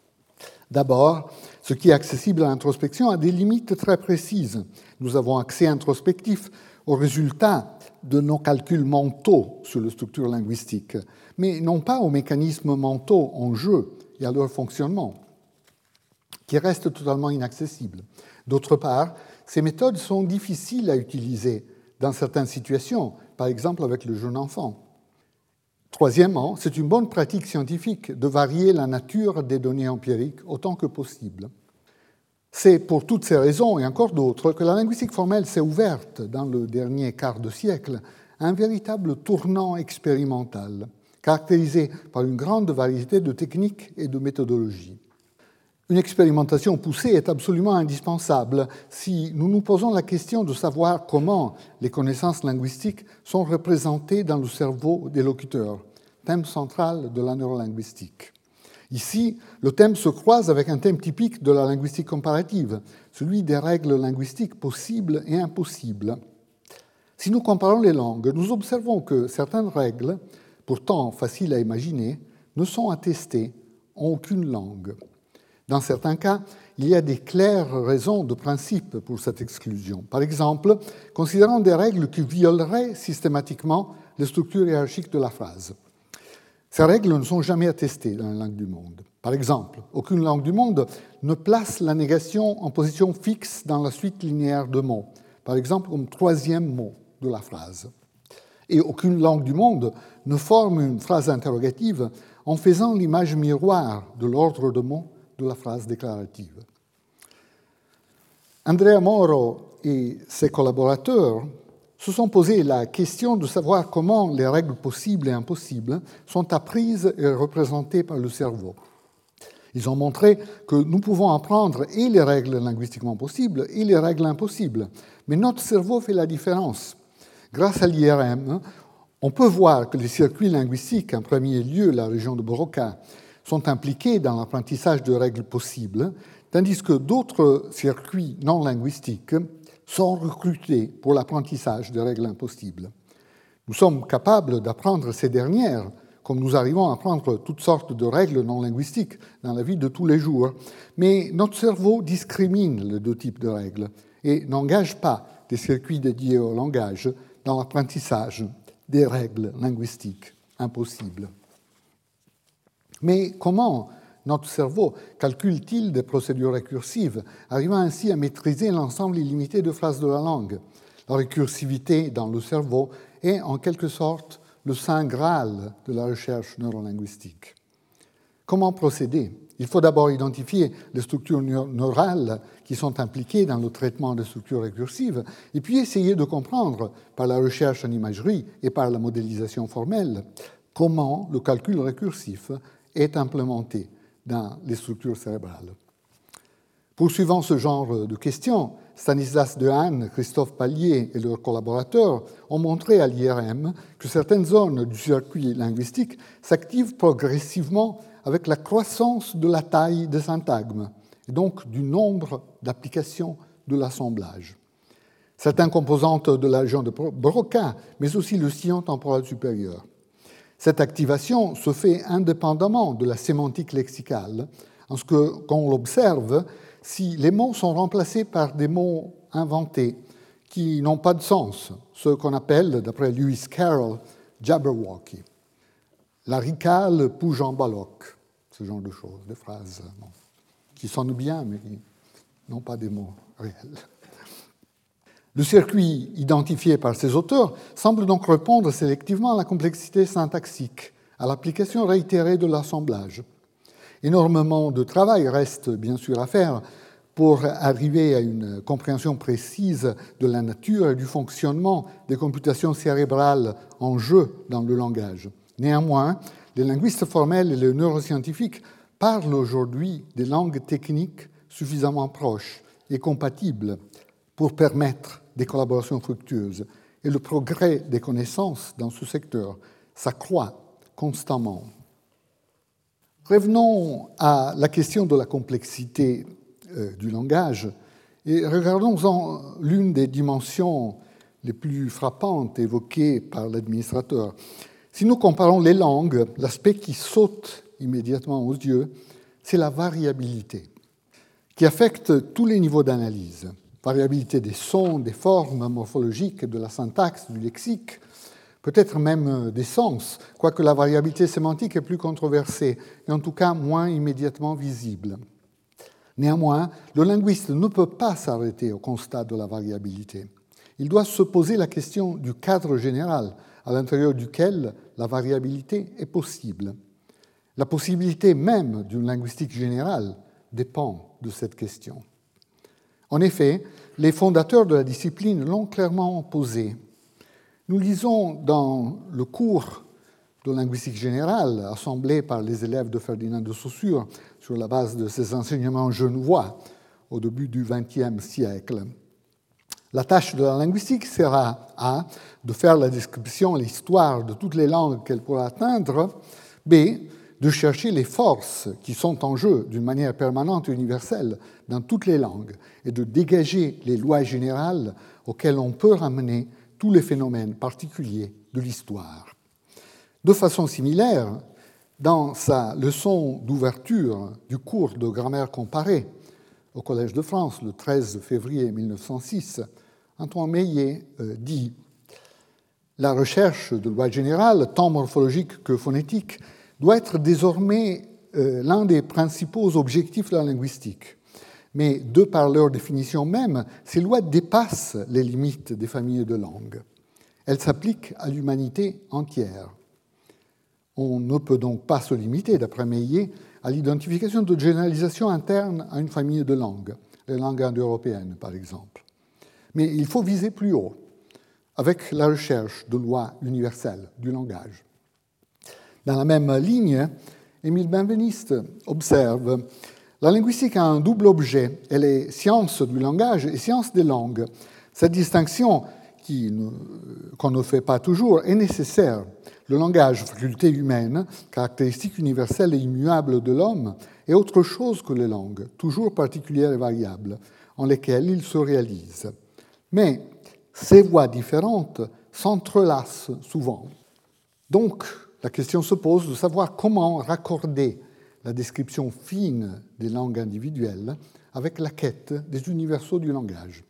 D'abord, ce qui est accessible à l'introspection a des limites très précises. Nous avons accès introspectif aux résultats de nos calculs mentaux sur la structure linguistique, mais non pas aux mécanismes mentaux en jeu et à leur fonctionnement, qui restent totalement inaccessibles. D'autre part, ces méthodes sont difficiles à utiliser dans certaines situations, par exemple avec le jeune enfant. Troisièmement, c'est une bonne pratique scientifique de varier la nature des données empiriques autant que possible. C'est pour toutes ces raisons et encore d'autres que la linguistique formelle s'est ouverte dans le dernier quart de siècle à un véritable tournant expérimental, caractérisé par une grande variété de techniques et de méthodologies. Une expérimentation poussée est absolument indispensable si nous nous posons la question de savoir comment les connaissances linguistiques sont représentées dans le cerveau des locuteurs, thème central de la neurolinguistique. Ici, le thème se croise avec un thème typique de la linguistique comparative, celui des règles linguistiques possibles et impossibles. Si nous comparons les langues, nous observons que certaines règles, pourtant faciles à imaginer, ne sont attestées en aucune langue. Dans certains cas, il y a des claires raisons de principe pour cette exclusion. Par exemple, considérant des règles qui violeraient systématiquement les structures hiérarchiques de la phrase. Ces règles ne sont jamais attestées dans les langues du monde. Par exemple, aucune langue du monde ne place la négation en position fixe dans la suite linéaire de mots, par exemple comme troisième mot de la phrase. Et aucune langue du monde ne forme une phrase interrogative en faisant l'image miroir de l'ordre de mots de la phrase déclarative. Andrea Moro et ses collaborateurs se sont posé la question de savoir comment les règles possibles et impossibles sont apprises et représentées par le cerveau. Ils ont montré que nous pouvons apprendre et les règles linguistiquement possibles et les règles impossibles. Mais notre cerveau fait la différence. Grâce à l'IRM, on peut voir que les circuits linguistiques, en premier lieu la région de Broca, sont impliqués dans l'apprentissage de règles possibles, tandis que d'autres circuits non linguistiques sont recrutés pour l'apprentissage de règles impossibles. Nous sommes capables d'apprendre ces dernières comme nous arrivons à apprendre toutes sortes de règles non linguistiques dans la vie de tous les jours. Mais notre cerveau discrimine les deux types de règles et n'engage pas des circuits dédiés au langage dans l'apprentissage des règles linguistiques impossibles. Mais comment notre cerveau calcule-t-il des procédures récursives, arrivant ainsi à maîtriser l'ensemble illimité de phrases de la langue? La récursivité dans le cerveau est en quelque sorte le saint graal de la recherche neurolinguistique. Comment procéder? Il faut d'abord identifier les structures neurales qui sont impliquées dans le traitement des structures récursives, et puis essayer de comprendre, par la recherche en imagerie et par la modélisation formelle, comment le calcul récursif est implémenté dans les structures cérébrales. Poursuivant ce genre de questions, Stanislas Dehaene, Christophe Pallier et leurs collaborateurs ont montré à l'IRM que certaines zones du circuit linguistique s'activent progressivement avec la croissance de la taille des syntagmes et donc du nombre d'applications de l'assemblage. Certaines composantes de la région de Broca, mais aussi le sillon temporal supérieur. Cette activation se fait indépendamment de la sémantique lexicale, en ce que, quand on l'observe, si les mots sont remplacés par des mots inventés qui n'ont pas de sens, ce qu'on appelle, d'après Lewis Carroll, Jabberwocky. La ricale pouge en baloc, ce genre de choses, de phrases qui sonnent bien, mais qui n'ont pas des mots réels. Le circuit identifié par ces auteurs semble donc répondre sélectivement à la complexité syntaxique, à l'application réitérée de l'assemblage. Énormément de travail reste bien sûr à faire pour arriver à une compréhension précise de la nature et du fonctionnement des computations cérébrales en jeu dans le langage. Néanmoins, les linguistes formels et les neuroscientifiques parlent aujourd'hui des langues techniques suffisamment proches et compatibles pour permettre des collaborations fructueuses. Et le progrès des connaissances dans ce secteur s'accroît constamment. Revenons à la question de la complexité euh, du langage et regardons-en l'une des dimensions les plus frappantes évoquées par l'administrateur. Si nous comparons les langues, l'aspect qui saute immédiatement aux yeux, c'est la variabilité, qui affecte tous les niveaux d'analyse. Variabilité des sons, des formes morphologiques, de la syntaxe, du lexique, peut-être même euh, des sens, quoique la variabilité sémantique est plus controversée et en tout cas moins immédiatement visible. Néanmoins, le linguiste ne peut pas s'arrêter au constat de la variabilité. Il doit se poser la question du cadre général à l'intérieur duquel la variabilité est possible. La possibilité même d'une linguistique générale dépend de cette question. En effet, les fondateurs de la discipline l'ont clairement posé nous lisons dans le cours de linguistique générale assemblé par les élèves de Ferdinand de Saussure sur la base de ses enseignements genevois au début du XXe siècle. La tâche de la linguistique sera A. de faire la description et l'histoire de toutes les langues qu'elle pourra atteindre, B. de chercher les forces qui sont en jeu d'une manière permanente et universelle dans toutes les langues et de dégager les lois générales auxquelles on peut ramener tous les phénomènes particuliers de l'histoire. De façon similaire, dans sa leçon d'ouverture du cours de grammaire comparée au Collège de France le 13 février 1906, Antoine Meillet euh, dit La recherche de loi générale, tant morphologique que phonétique, doit être désormais euh, l'un des principaux objectifs de la linguistique mais de par leur définition même, ces lois dépassent les limites des familles de langues. elle s'applique à l'humanité entière. On ne peut donc pas se limiter, d'après Meillet, à l'identification de généralisation interne à une famille de langues, les langues indo-européennes par exemple. Mais il faut viser plus haut, avec la recherche de lois universelles du langage. Dans la même ligne, Émile Benveniste observe La linguistique a un double objet. Elle est science du langage et science des langues. Cette distinction, qu'on ne fait pas toujours, est nécessaire. Le langage, faculté humaine, caractéristique universelle et immuable de l'homme, est autre chose que les langues, toujours particulières et variables, en lesquelles il se réalise. Mais ces voies différentes s'entrelacent souvent. Donc, la question se pose de savoir comment raccorder la description fine des langues individuelles avec la quête des universaux du langage.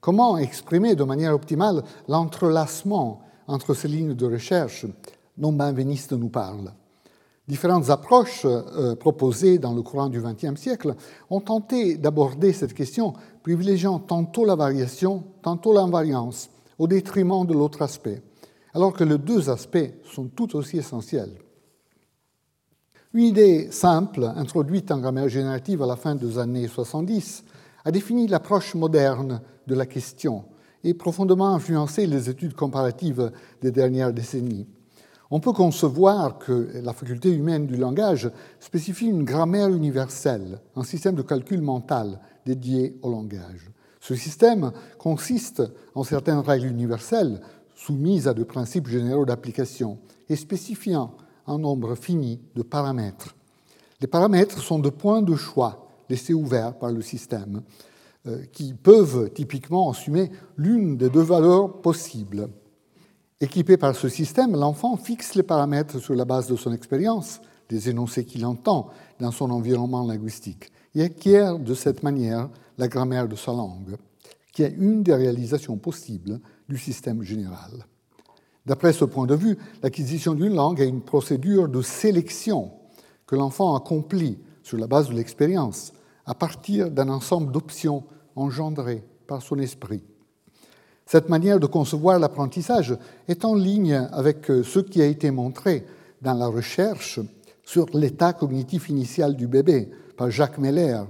Comment exprimer de manière optimale l'entrelacement entre ces lignes de recherche dont Benveniste nous parle Différentes approches euh, proposées dans le courant du XXe siècle ont tenté d'aborder cette question, privilégiant tantôt la variation, tantôt l'invariance, au détriment de l'autre aspect, alors que les deux aspects sont tout aussi essentiels. Une idée simple, introduite en grammaire générative à la fin des années 70, a défini l'approche moderne de la question et profondément influencé les études comparatives des dernières décennies. On peut concevoir que la faculté humaine du langage spécifie une grammaire universelle, un système de calcul mental dédié au langage. Ce système consiste en certaines règles universelles soumises à des principes généraux d'application et spécifiant un nombre fini de paramètres. Les paramètres sont de points de choix laissés ouverts par le système euh, qui peuvent typiquement assumer l'une des deux valeurs possibles. Équipé par ce système, l'enfant fixe les paramètres sur la base de son expérience, des énoncés qu'il entend dans son environnement linguistique, et acquiert de cette manière la grammaire de sa langue, qui est une des réalisations possibles du système général. D'après ce point de vue, l'acquisition d'une langue est une procédure de sélection que l'enfant accomplit sur la base de l'expérience, à partir d'un ensemble d'options engendrées par son esprit. Cette manière de concevoir l'apprentissage est en ligne avec ce qui a été montré dans la recherche sur l'état cognitif initial du bébé par Jacques Meller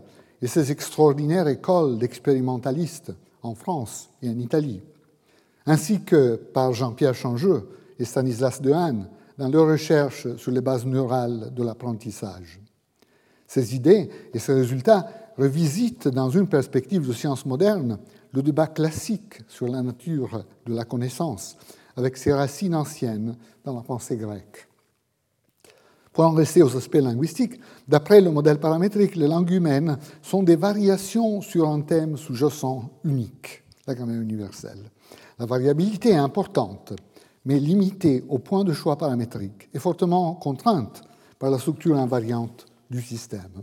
et ses extraordinaires écoles d'expérimentalistes en France et en Italie, ainsi que par Jean-Pierre Changeux et Stanislas Dehaene dans leurs recherches sur les bases neurales de l'apprentissage. Ces idées et ces résultats revisitent dans une perspective de science moderne le débat classique sur la nature de la connaissance, avec ses racines anciennes dans la pensée grecque. Pour en rester aux aspects linguistiques, d'après le modèle paramétrique, les langues humaines sont des variations sur un thème sous-jacent unique, la grammaire universelle. La variabilité est importante, mais limitée au point de choix paramétrique et fortement contrainte par la structure invariante du système.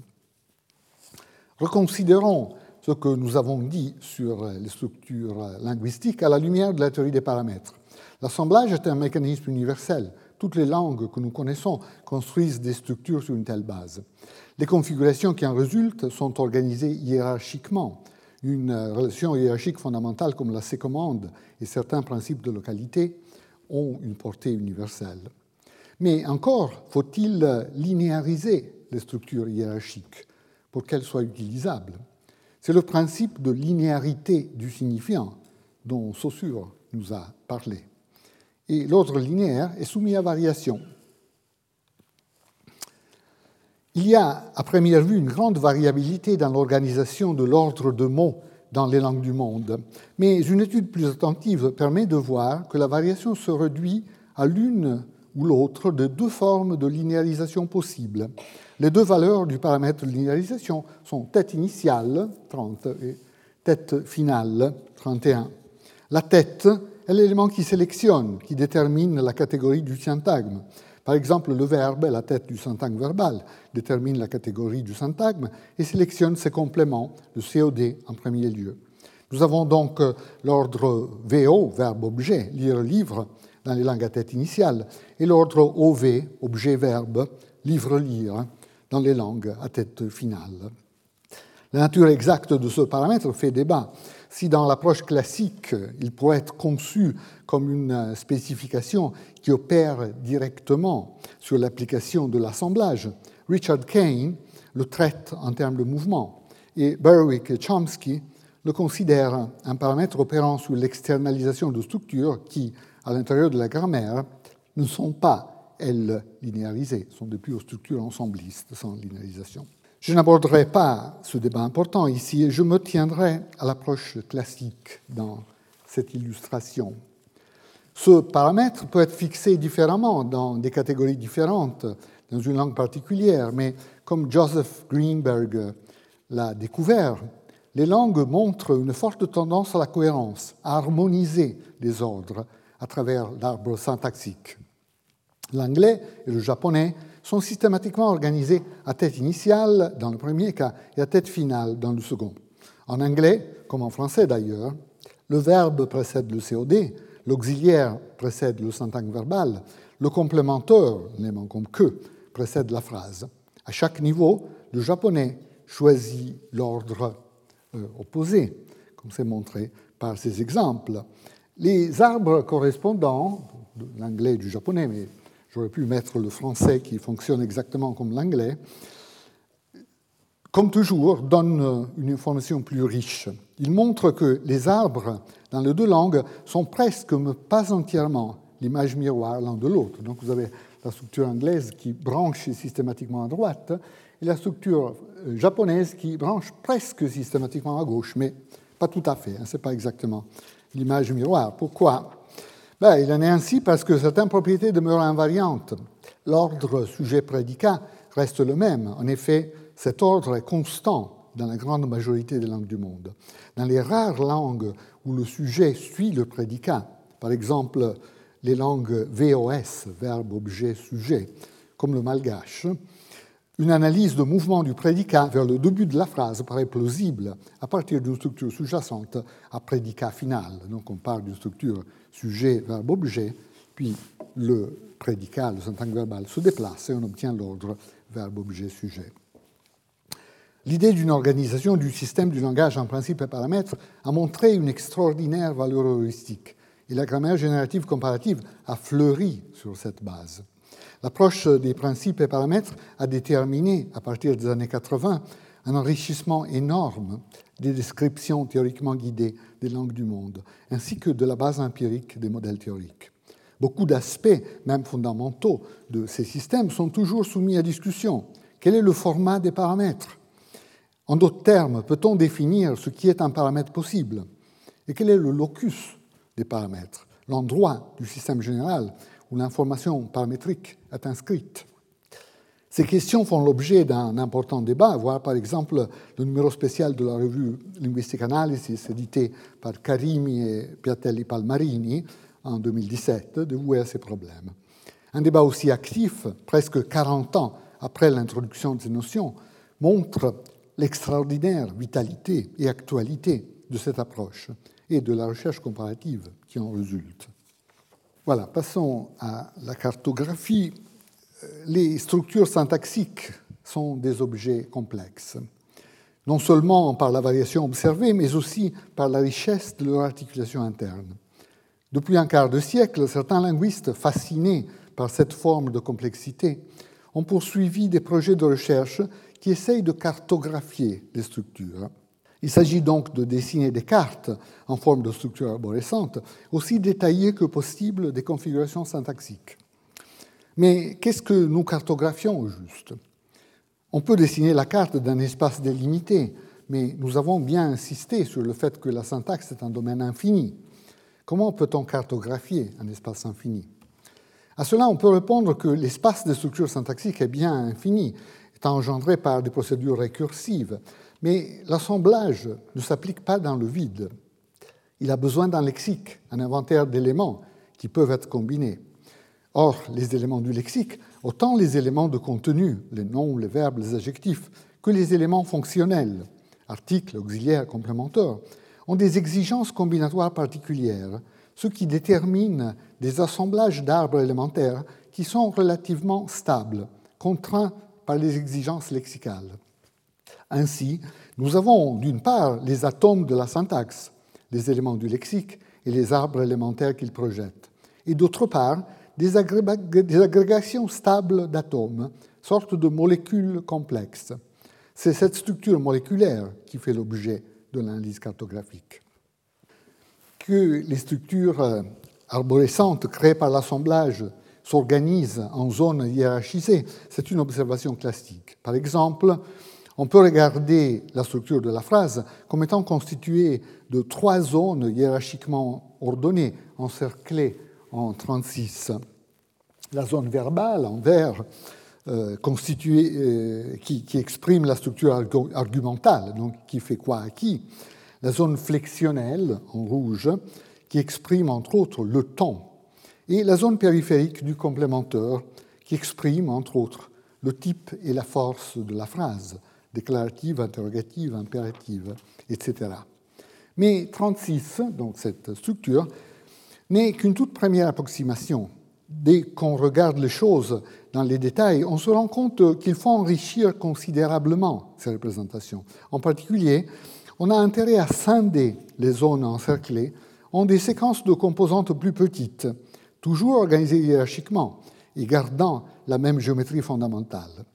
Reconsidérons ce que nous avons dit sur les structures linguistiques à la lumière de la théorie des paramètres. L'assemblage est un mécanisme universel. Toutes les langues que nous connaissons construisent des structures sur une telle base. Les configurations qui en résultent sont organisées hiérarchiquement. Une relation hiérarchique fondamentale comme la sécommande et certains principes de localité ont une portée universelle. Mais encore faut-il linéariser les structures hiérarchiques pour qu'elles soient utilisables. C'est le principe de linéarité du signifiant dont Saussure nous a parlé. Et l'ordre linéaire est soumis à variation. Il y a, à première vue, une grande variabilité dans l'organisation de l'ordre de mots dans les langues du monde, mais une étude plus attentive permet de voir que la variation se réduit à l'une ou l'autre de deux formes de linéarisation possibles. Les deux valeurs du paramètre de linéarisation sont tête initiale, 30, et tête finale, 31. La tête est l'élément qui sélectionne, qui détermine la catégorie du syntagme. Par exemple, le verbe, la tête du syntagme verbal, détermine la catégorie du syntagme et sélectionne ses compléments, le COD en premier lieu. Nous avons donc l'ordre VO, verbe-objet, lire livre, dans les langues à tête initiale, et l'ordre OV, objet-verbe, livre-lire, dans les langues à tête finale. La nature exacte de ce paramètre fait débat. Si dans l'approche classique, il pourrait être conçu comme une spécification qui opère directement sur l'application de l'assemblage, Richard Kane le traite en termes de mouvement et Berwick Chomsky le considèrent un paramètre opérant sur l'externalisation de structures qui, à l'intérieur de la grammaire, ne sont pas, elles, linéarisées, sont de pures structures ensemblistes sans linéarisation. Je n'aborderai pas ce débat important ici et je me tiendrai à l'approche classique dans cette illustration. Ce paramètre peut être fixé différemment dans des catégories différentes, dans une langue particulière, mais comme Joseph Greenberg l'a découvert, les langues montrent une forte tendance à la cohérence, à harmoniser les ordres à travers l'arbre syntaxique. L'anglais et le japonais sont systématiquement organisés à tête initiale dans le premier cas et à tête finale dans le second. En anglais, comme en français d'ailleurs, le verbe précède le COD, l'auxiliaire précède le syntagme verbal, le complémentaire, n'aimant comme que, précède la phrase. À chaque niveau, le japonais choisit l'ordre euh, opposé, comme c'est montré par ces exemples. Les arbres correspondants, l'anglais et du japonais, mais J'aurais pu mettre le français qui fonctionne exactement comme l'anglais. Comme toujours, donne une information plus riche. Il montre que les arbres dans les deux langues sont presque, mais pas entièrement, l'image miroir l'un de l'autre. Donc vous avez la structure anglaise qui branche systématiquement à droite et la structure euh, japonaise qui branche presque systématiquement à gauche, mais pas tout à fait. Hein, Ce n'est pas exactement l'image miroir. Pourquoi? Ben, il en est ainsi parce que certaines propriétés demeurent invariantes. L'ordre sujet-prédicat reste le même. En effet, cet ordre est constant dans la grande majorité des langues du monde. Dans les rares langues où le sujet suit le prédicat, par exemple les langues VOS, verbe, objet, sujet, comme le malgache, une analyse de mouvement du prédicat vers le début de la phrase paraît plausible à partir d'une structure sous-jacente à prédicat final. Donc on parle d'une structure sujet, verbe, objet, puis le prédicat, le syntagme verbal se déplace et on obtient l'ordre verbe, objet, sujet. L'idée d'une organisation du système du langage en principe et paramètres a montré une extraordinaire valeur heuristique et la grammaire générative comparative a fleuri sur cette base. L'approche des principes et paramètres a déterminé, à partir des années 80, un enrichissement énorme des descriptions théoriquement guidées des langues du monde, ainsi que de la base empirique des modèles théoriques. Beaucoup d'aspects, même fondamentaux, de ces systèmes sont toujours soumis à discussion. Quel est le format des paramètres? En d'autres termes, peut-on définir ce qui est un paramètre possible? Et quel est le locus des paramètres, l'endroit du système général où l'information paramétrique est inscrite? Ces questions font l'objet d'un important débat, voir par exemple le numéro spécial de la revue Linguistic Analysis, édité par Karimi et Piatelli Palmarini en 2017, dévoué à ces problèmes. Un débat aussi actif, presque 40 ans après l'introduction de ces notions, montre l'extraordinaire vitalité et actualité de cette approche et de la recherche comparative qui en résulte. Voilà, passons à la cartographie. Les structures syntaxiques sont des objets complexes, non seulement par la variation observée, mais aussi par la richesse de leur articulation interne. Depuis un quart de siècle, certains linguistes fascinés par cette forme de complexité ont poursuivi des projets de recherche qui essayent de cartographier les structures. Il s'agit donc de dessiner des cartes en forme de structure arborescente, aussi détaillées que possible des configurations syntaxiques. Mais qu'est-ce que nous cartographions au juste? On peut dessiner la carte d'un espace délimité, mais nous avons bien insisté sur le fait que la syntaxe est un domaine infini. Comment peut-on cartographier un espace infini? À cela, on peut répondre que l'espace des structures syntaxiques est bien infini, étant engendré par des procédures récursives, mais l'assemblage ne s'applique pas dans le vide. Il a besoin d'un lexique, un inventaire d'éléments qui peuvent être combinés. Or, les éléments du lexique, autant les éléments de contenu, les noms, les verbes, les adjectifs, que les éléments fonctionnels, articles, auxiliaires, complémentaires, ont des exigences combinatoires particulières, ce qui détermine des assemblages d'arbres élémentaires qui sont relativement stables, contraints par les exigences lexicales. Ainsi, nous avons d'une part les atomes de la syntaxe, les éléments du lexique et les arbres élémentaires qu'il projette. Et d'autre part, des, agrégations stables d'atomes, sorte de molécules complexes. C'est cette structure moléculaire qui fait l'objet de l'analyse cartographique. Que les structures euh, arborescentes créées par l'assemblage s'organisent en zones hiérarchisées, c'est une observation classique. Par exemple, on peut regarder la structure de la phrase comme étant constituée de trois zones hiérarchiquement ordonnées, encerclées en 36. La zone verbale en vert, euh, constituée, euh, qui, qui, exprime la structure argumentale, donc qui fait quoi à qui. La zone flexionnelle en rouge, qui exprime entre autres le temps. Et la zone périphérique du complémentaire, qui exprime entre autres le type et la force de la phrase, déclarative, interrogative, impérative, etc. Mais 36, donc cette structure, n'est qu'une toute première approximation. Dès qu'on regarde les choses dans les détails, on se rend compte qu'il faut enrichir considérablement ces représentations. En particulier, on a intérêt à scinder les zones encerclées en des séquences de composantes plus petites, toujours organisées hiérarchiquement et gardant la même géométrie fondamentale.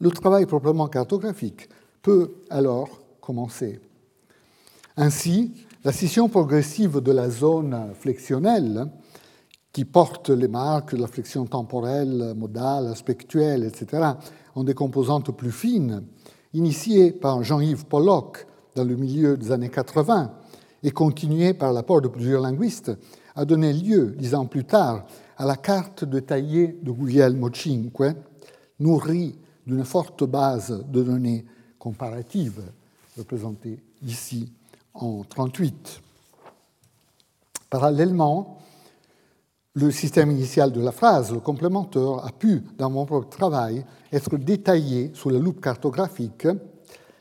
Le travail proprement cartographique peut alors commencer. Ainsi, la scission progressive de la zone flexionnelle, qui porte les marques de la flexion temporelle, modale, aspectuelle, etc., en des composantes plus fines, initiée par Jean-Yves Pollock dans le milieu des années 80 et continuée par l'apport de plusieurs linguistes, a donné lieu, dix ans plus tard, à la carte détaillée de Guglielmo Cinque, nourrie d'une forte base de données comparatives, représentée ici en 38. Parallèlement, le système initial de la phrase, le complémentaire, a pu, dans mon propre travail, être détaillé sous la loupe cartographique,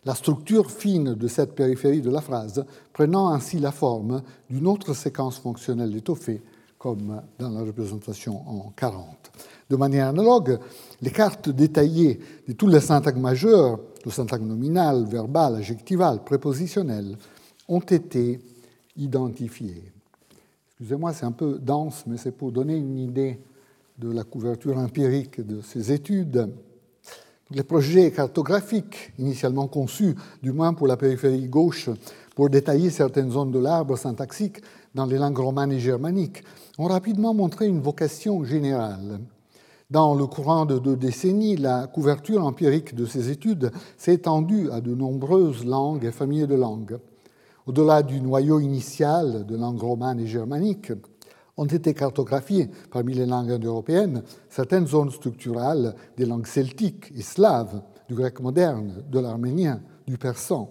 la structure fine de cette périphérie de la phrase prenant ainsi la forme d'une autre séquence fonctionnelle étoffée, comme dans la représentation en 40. De manière analogue, les cartes détaillées de tous les syntagmes majeurs, le syntagme nominal, verbal, adjectival, prépositionnel, ont été identifiés. Excusez-moi, c'est un peu dense, mais c'est pour donner une idée de la couverture empirique de ces études. Les projets cartographiques, initialement conçus, du moins pour la périphérie gauche, pour détailler certaines zones de l'arbre syntaxique dans les langues romanes et germaniques, ont rapidement montré une vocation générale. Dans le courant de deux décennies, la couverture empirique de ces études s'est étendue à de nombreuses langues et familles de langues. Au-delà du noyau initial de langues romanes et germaniques, ont été cartographiées parmi les langues indo-européennes certaines zones structurales des langues celtiques et slaves, du grec moderne, de l'arménien, du persan.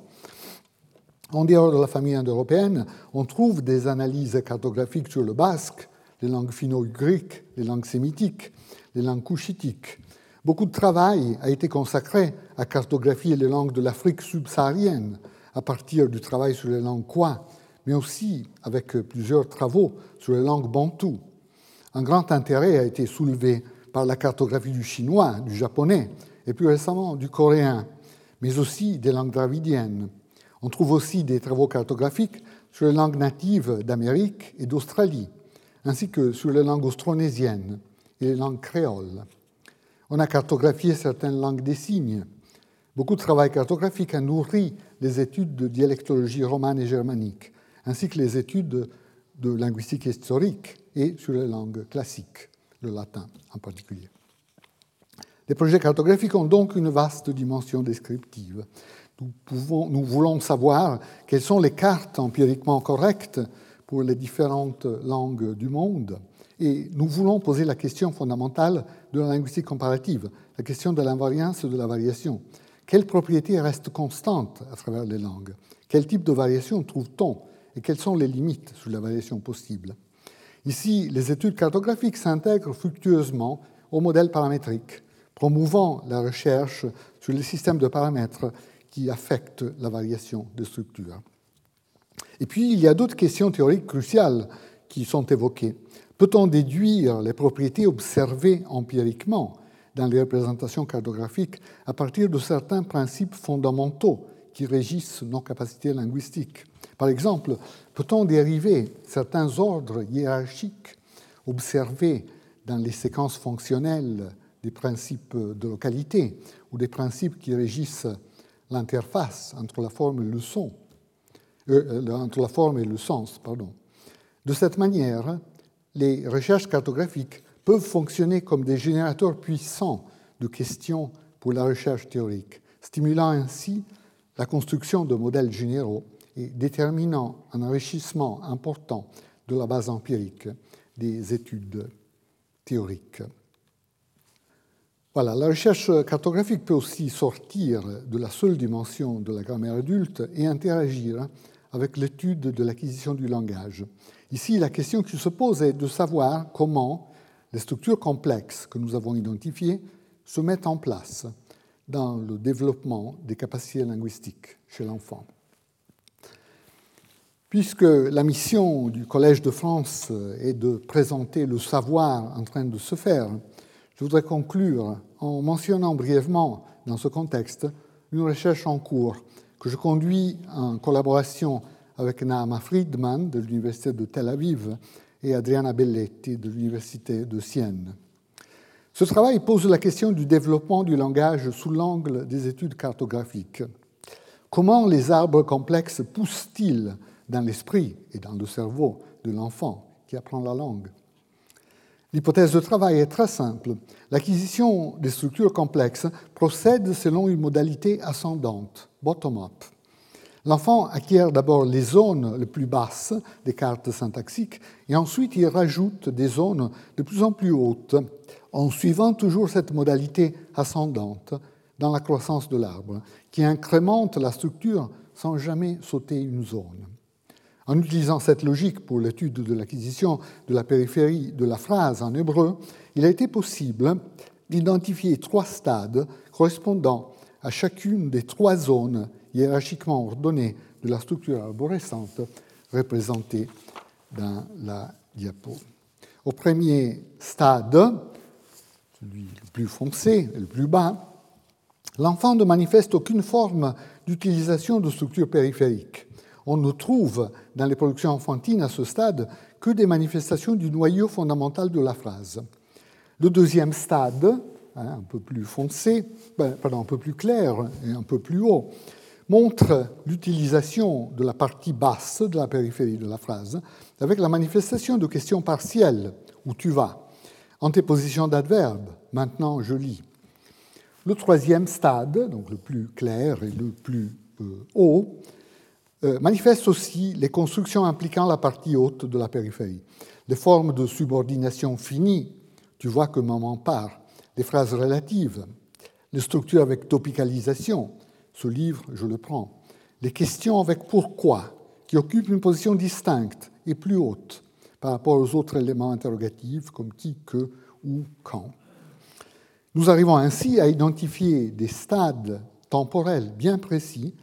En dehors de la famille indo-européenne, on trouve des analyses cartographiques sur le basque, les langues finno-ugriques, les langues sémitiques, les langues couchitiques. Beaucoup de travail a été consacré à cartographier les langues de l'Afrique subsaharienne à partir du travail sur les langues kwa, mais aussi avec plusieurs travaux sur les langues bantoues. Un grand intérêt a été soulevé par la cartographie du chinois, du japonais et plus récemment du coréen, mais aussi des langues dravidiennes. On trouve aussi des travaux cartographiques sur les langues natives d'Amérique et d'Australie, ainsi que sur les langues austronésiennes et les langues créoles. On a cartographié certaines langues des signes. Beaucoup de travail cartographique a nourri les études de dialectologie romane et germanique ainsi que les études de linguistique historique et sur les langues classiques, le latin en particulier. Les projets cartographiques ont donc une vaste dimension descriptive. Nous, voulons savoir quelles sont les cartes empiriquement correctes pour les différentes langues du monde. Et nous voulons poser la question fondamentale de la linguistique comparative, la question de l'invariance et de la variation. Quelles propriétés restent constantes à travers les langues? Quel type de variation trouve-t-on? Et quelles sont les limites sur la variation possible? Ici, les études cartographiques s'intègrent fructueusement au modèle paramétrique, promouvant la recherche sur les systèmes de paramètres qui affectent la variation de structure. Et puis, il y a d'autres questions théoriques cruciales qui sont évoquées. Peut-on déduire les propriétés observées empiriquement dans les représentations cartographiques à partir de certains principes fondamentaux qui régissent nos capacités linguistiques Par exemple, peut-on dériver certains ordres hiérarchiques observés dans les séquences fonctionnelles des principes de localité ou des principes qui régissent l'interface entre la forme et le son, euh, euh, entre la forme et le sens, pardon? De cette manière, les recherches cartographiques peuvent fonctionner comme des générateurs puissants de questions pour la recherche théorique, stimulant ainsi la construction de modèles généraux et déterminant un enrichissement important de la base empirique des études théoriques. Voilà, la recherche cartographique peut aussi sortir de la seule dimension de la grammaire adulte et interagir avec l'étude de l'acquisition du langage. Ici, la question qui se pose est de savoir comment les structures complexes que nous avons identifiées se mettent en place dans le développement des capacités linguistiques chez l'enfant. Puisque la mission du Collège de France est de présenter le savoir en train de se faire, je voudrais conclure en mentionnant brièvement dans ce contexte une recherche en cours que je conduis en collaboration avec Naama Friedman de l'Université de Tel Aviv et Adriana Belletti de l'Université de Sienne. Ce travail pose la question du développement du langage sous l'angle des études cartographiques. Comment les arbres complexes poussent-ils dans l'esprit et dans le cerveau de l'enfant qui apprend la langue? L'hypothèse de travail est très simple. L'acquisition des structures complexes procède selon une modalité ascendante, bottom-up. L'enfant acquiert d'abord les zones les plus basses des cartes syntaxiques et ensuite il rajoute des zones de plus en plus hautes en suivant toujours cette modalité ascendante dans la croissance de l'arbre qui incrémente la structure sans jamais sauter une zone. En utilisant cette logique pour l'étude de l'acquisition de la périphérie de la phrase en hébreu, il a été possible d'identifier trois stades correspondant à chacune des trois zones hiérarchiquement ordonnées de la structure arborescente représentée dans la diapo. Au premier stade, celui le plus foncé, le plus bas, l'enfant ne manifeste aucune forme d'utilisation de structure périphérique. On ne trouve dans les productions enfantines à ce stade que des manifestations du noyau fondamental de la phrase. Le deuxième stade, hein, un peu plus foncé, ben, pardon, un peu plus clair et un peu plus haut, montre l'utilisation de la partie basse de la périphérie de la phrase avec la manifestation de questions partielles. Où tu vas, antéposition d'adverbe, maintenant je lis. Le troisième stade, donc le plus clair et le plus euh, haut, euh, manifeste aussi les constructions impliquant la partie haute de la périphérie. Les formes de subordination finie, tu vois que maman part, les phrases relatives, les structures avec topicalisation, ce livre, je le prends. Les questions avec pourquoi, qui occupent une position distincte et plus haute par rapport aux autres éléments interrogatifs comme qui, que ou quand. Nous arrivons ainsi à identifier des stades temporels bien précis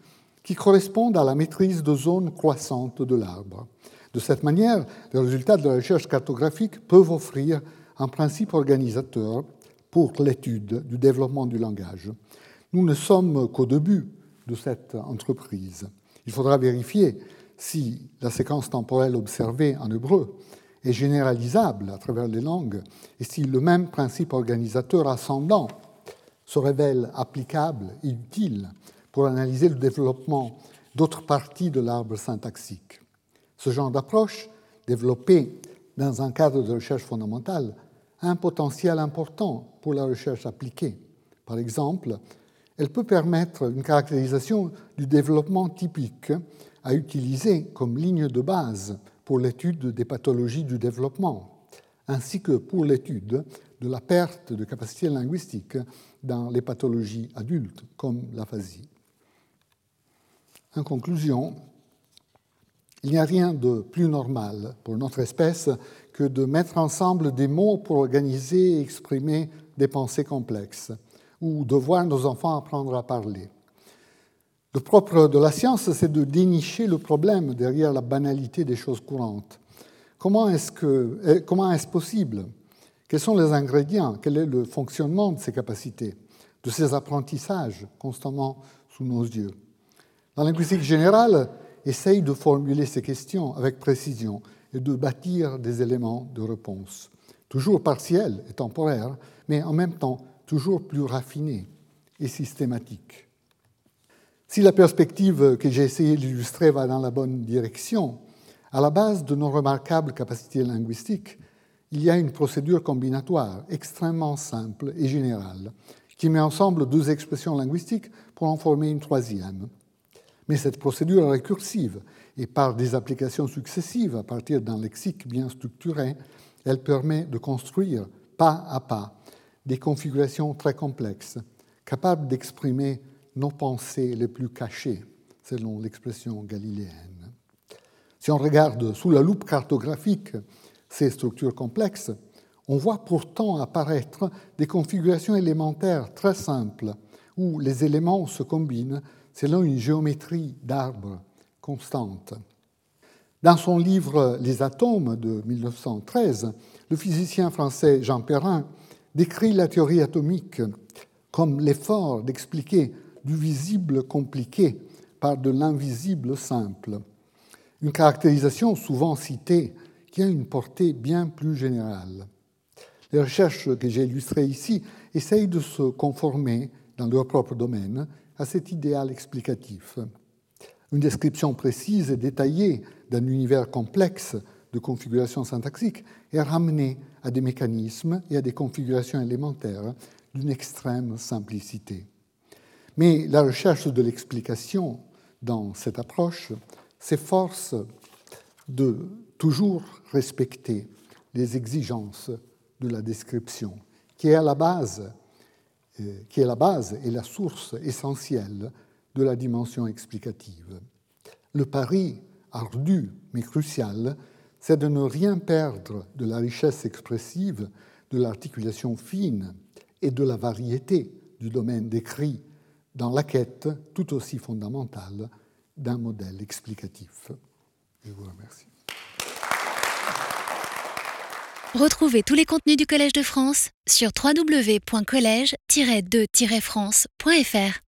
qui correspondent à la maîtrise de zones croissantes de l'arbre. De cette manière, les résultats de la recherche cartographique peuvent offrir un principe organisateur pour l'étude du développement du langage. Nous ne sommes qu'au début de cette entreprise. Il faudra vérifier si la séquence temporelle observée en hébreu est généralisable à travers les langues et si le même principe organisateur ascendant se révèle applicable et utile pour analyser le développement d'autres parties de l'arbre syntaxique. Ce genre d'approche, développée dans un cadre de recherche fondamentale, a un potentiel important pour la recherche appliquée. Par exemple, elle peut permettre une caractérisation du développement typique à utiliser comme ligne de base pour l'étude des pathologies du développement, ainsi que pour l'étude de la perte de capacité linguistique dans les pathologies adultes, comme l'aphasie. En conclusion, il n'y a rien de plus normal pour notre espèce que de mettre ensemble des mots pour organiser et exprimer des pensées complexes ou de voir nos enfants apprendre à parler. Le propre de la science, c'est de dénicher le problème derrière la banalité des choses courantes. Comment est-ce, eh, comment est-ce possible? Quels sont les ingrédients? Quel est le fonctionnement de ces capacités, de ces apprentissages constamment sous nos yeux la linguistique générale, essaye de formuler ces questions avec précision et de bâtir des éléments de réponse, toujours partiels et temporaires, mais en même temps toujours plus raffinés et systématiques. Si la perspective que j'ai essayé d'illustrer va dans la bonne direction, à la base de nos remarquables capacités linguistiques, il y a une procédure combinatoire extrêmement simple et générale qui met ensemble deux expressions linguistiques pour en former une troisième. Mais cette procédure récursive et par des applications successives à partir d'un lexique bien structuré, elle permet de construire pas à pas des configurations très complexes, capables d'exprimer nos pensées les plus cachées, selon l'expression galiléenne. Si on regarde sous la loupe cartographique ces structures complexes, on voit pourtant apparaître des configurations élémentaires très simples, où les éléments se combinent selon une géométrie d'arbres constante. Dans son livre Les atomes de 1913, le physicien français Jean Perrin décrit la théorie atomique comme l'effort d'expliquer du visible compliqué par de l'invisible simple. Une caractérisation souvent citée qui a une portée bien plus générale. Les recherches que j'ai illustrées ici essayent de se conformer, dans leur propre domaine, à cet idéal explicatif. Une description précise et détaillée d'un univers complexe de configuration syntaxique est ramenée à des mécanismes et à des configurations élémentaires d'une extrême simplicité. Mais la recherche de l'explication dans cette approche s'efforce de toujours respecter les exigences de la description, qui est à la base euh, qui est la base et la source essentielle de la dimension explicative. Le pari ardu mais crucial, c'est de ne rien perdre de la richesse expressive, de l'articulation fine et de la variété du domaine décrit dans la quête tout aussi fondamentale d'un modèle explicatif. Je vous remercie. Retrouvez tous les contenus du Collège de France sur www.colège-2-france.fr.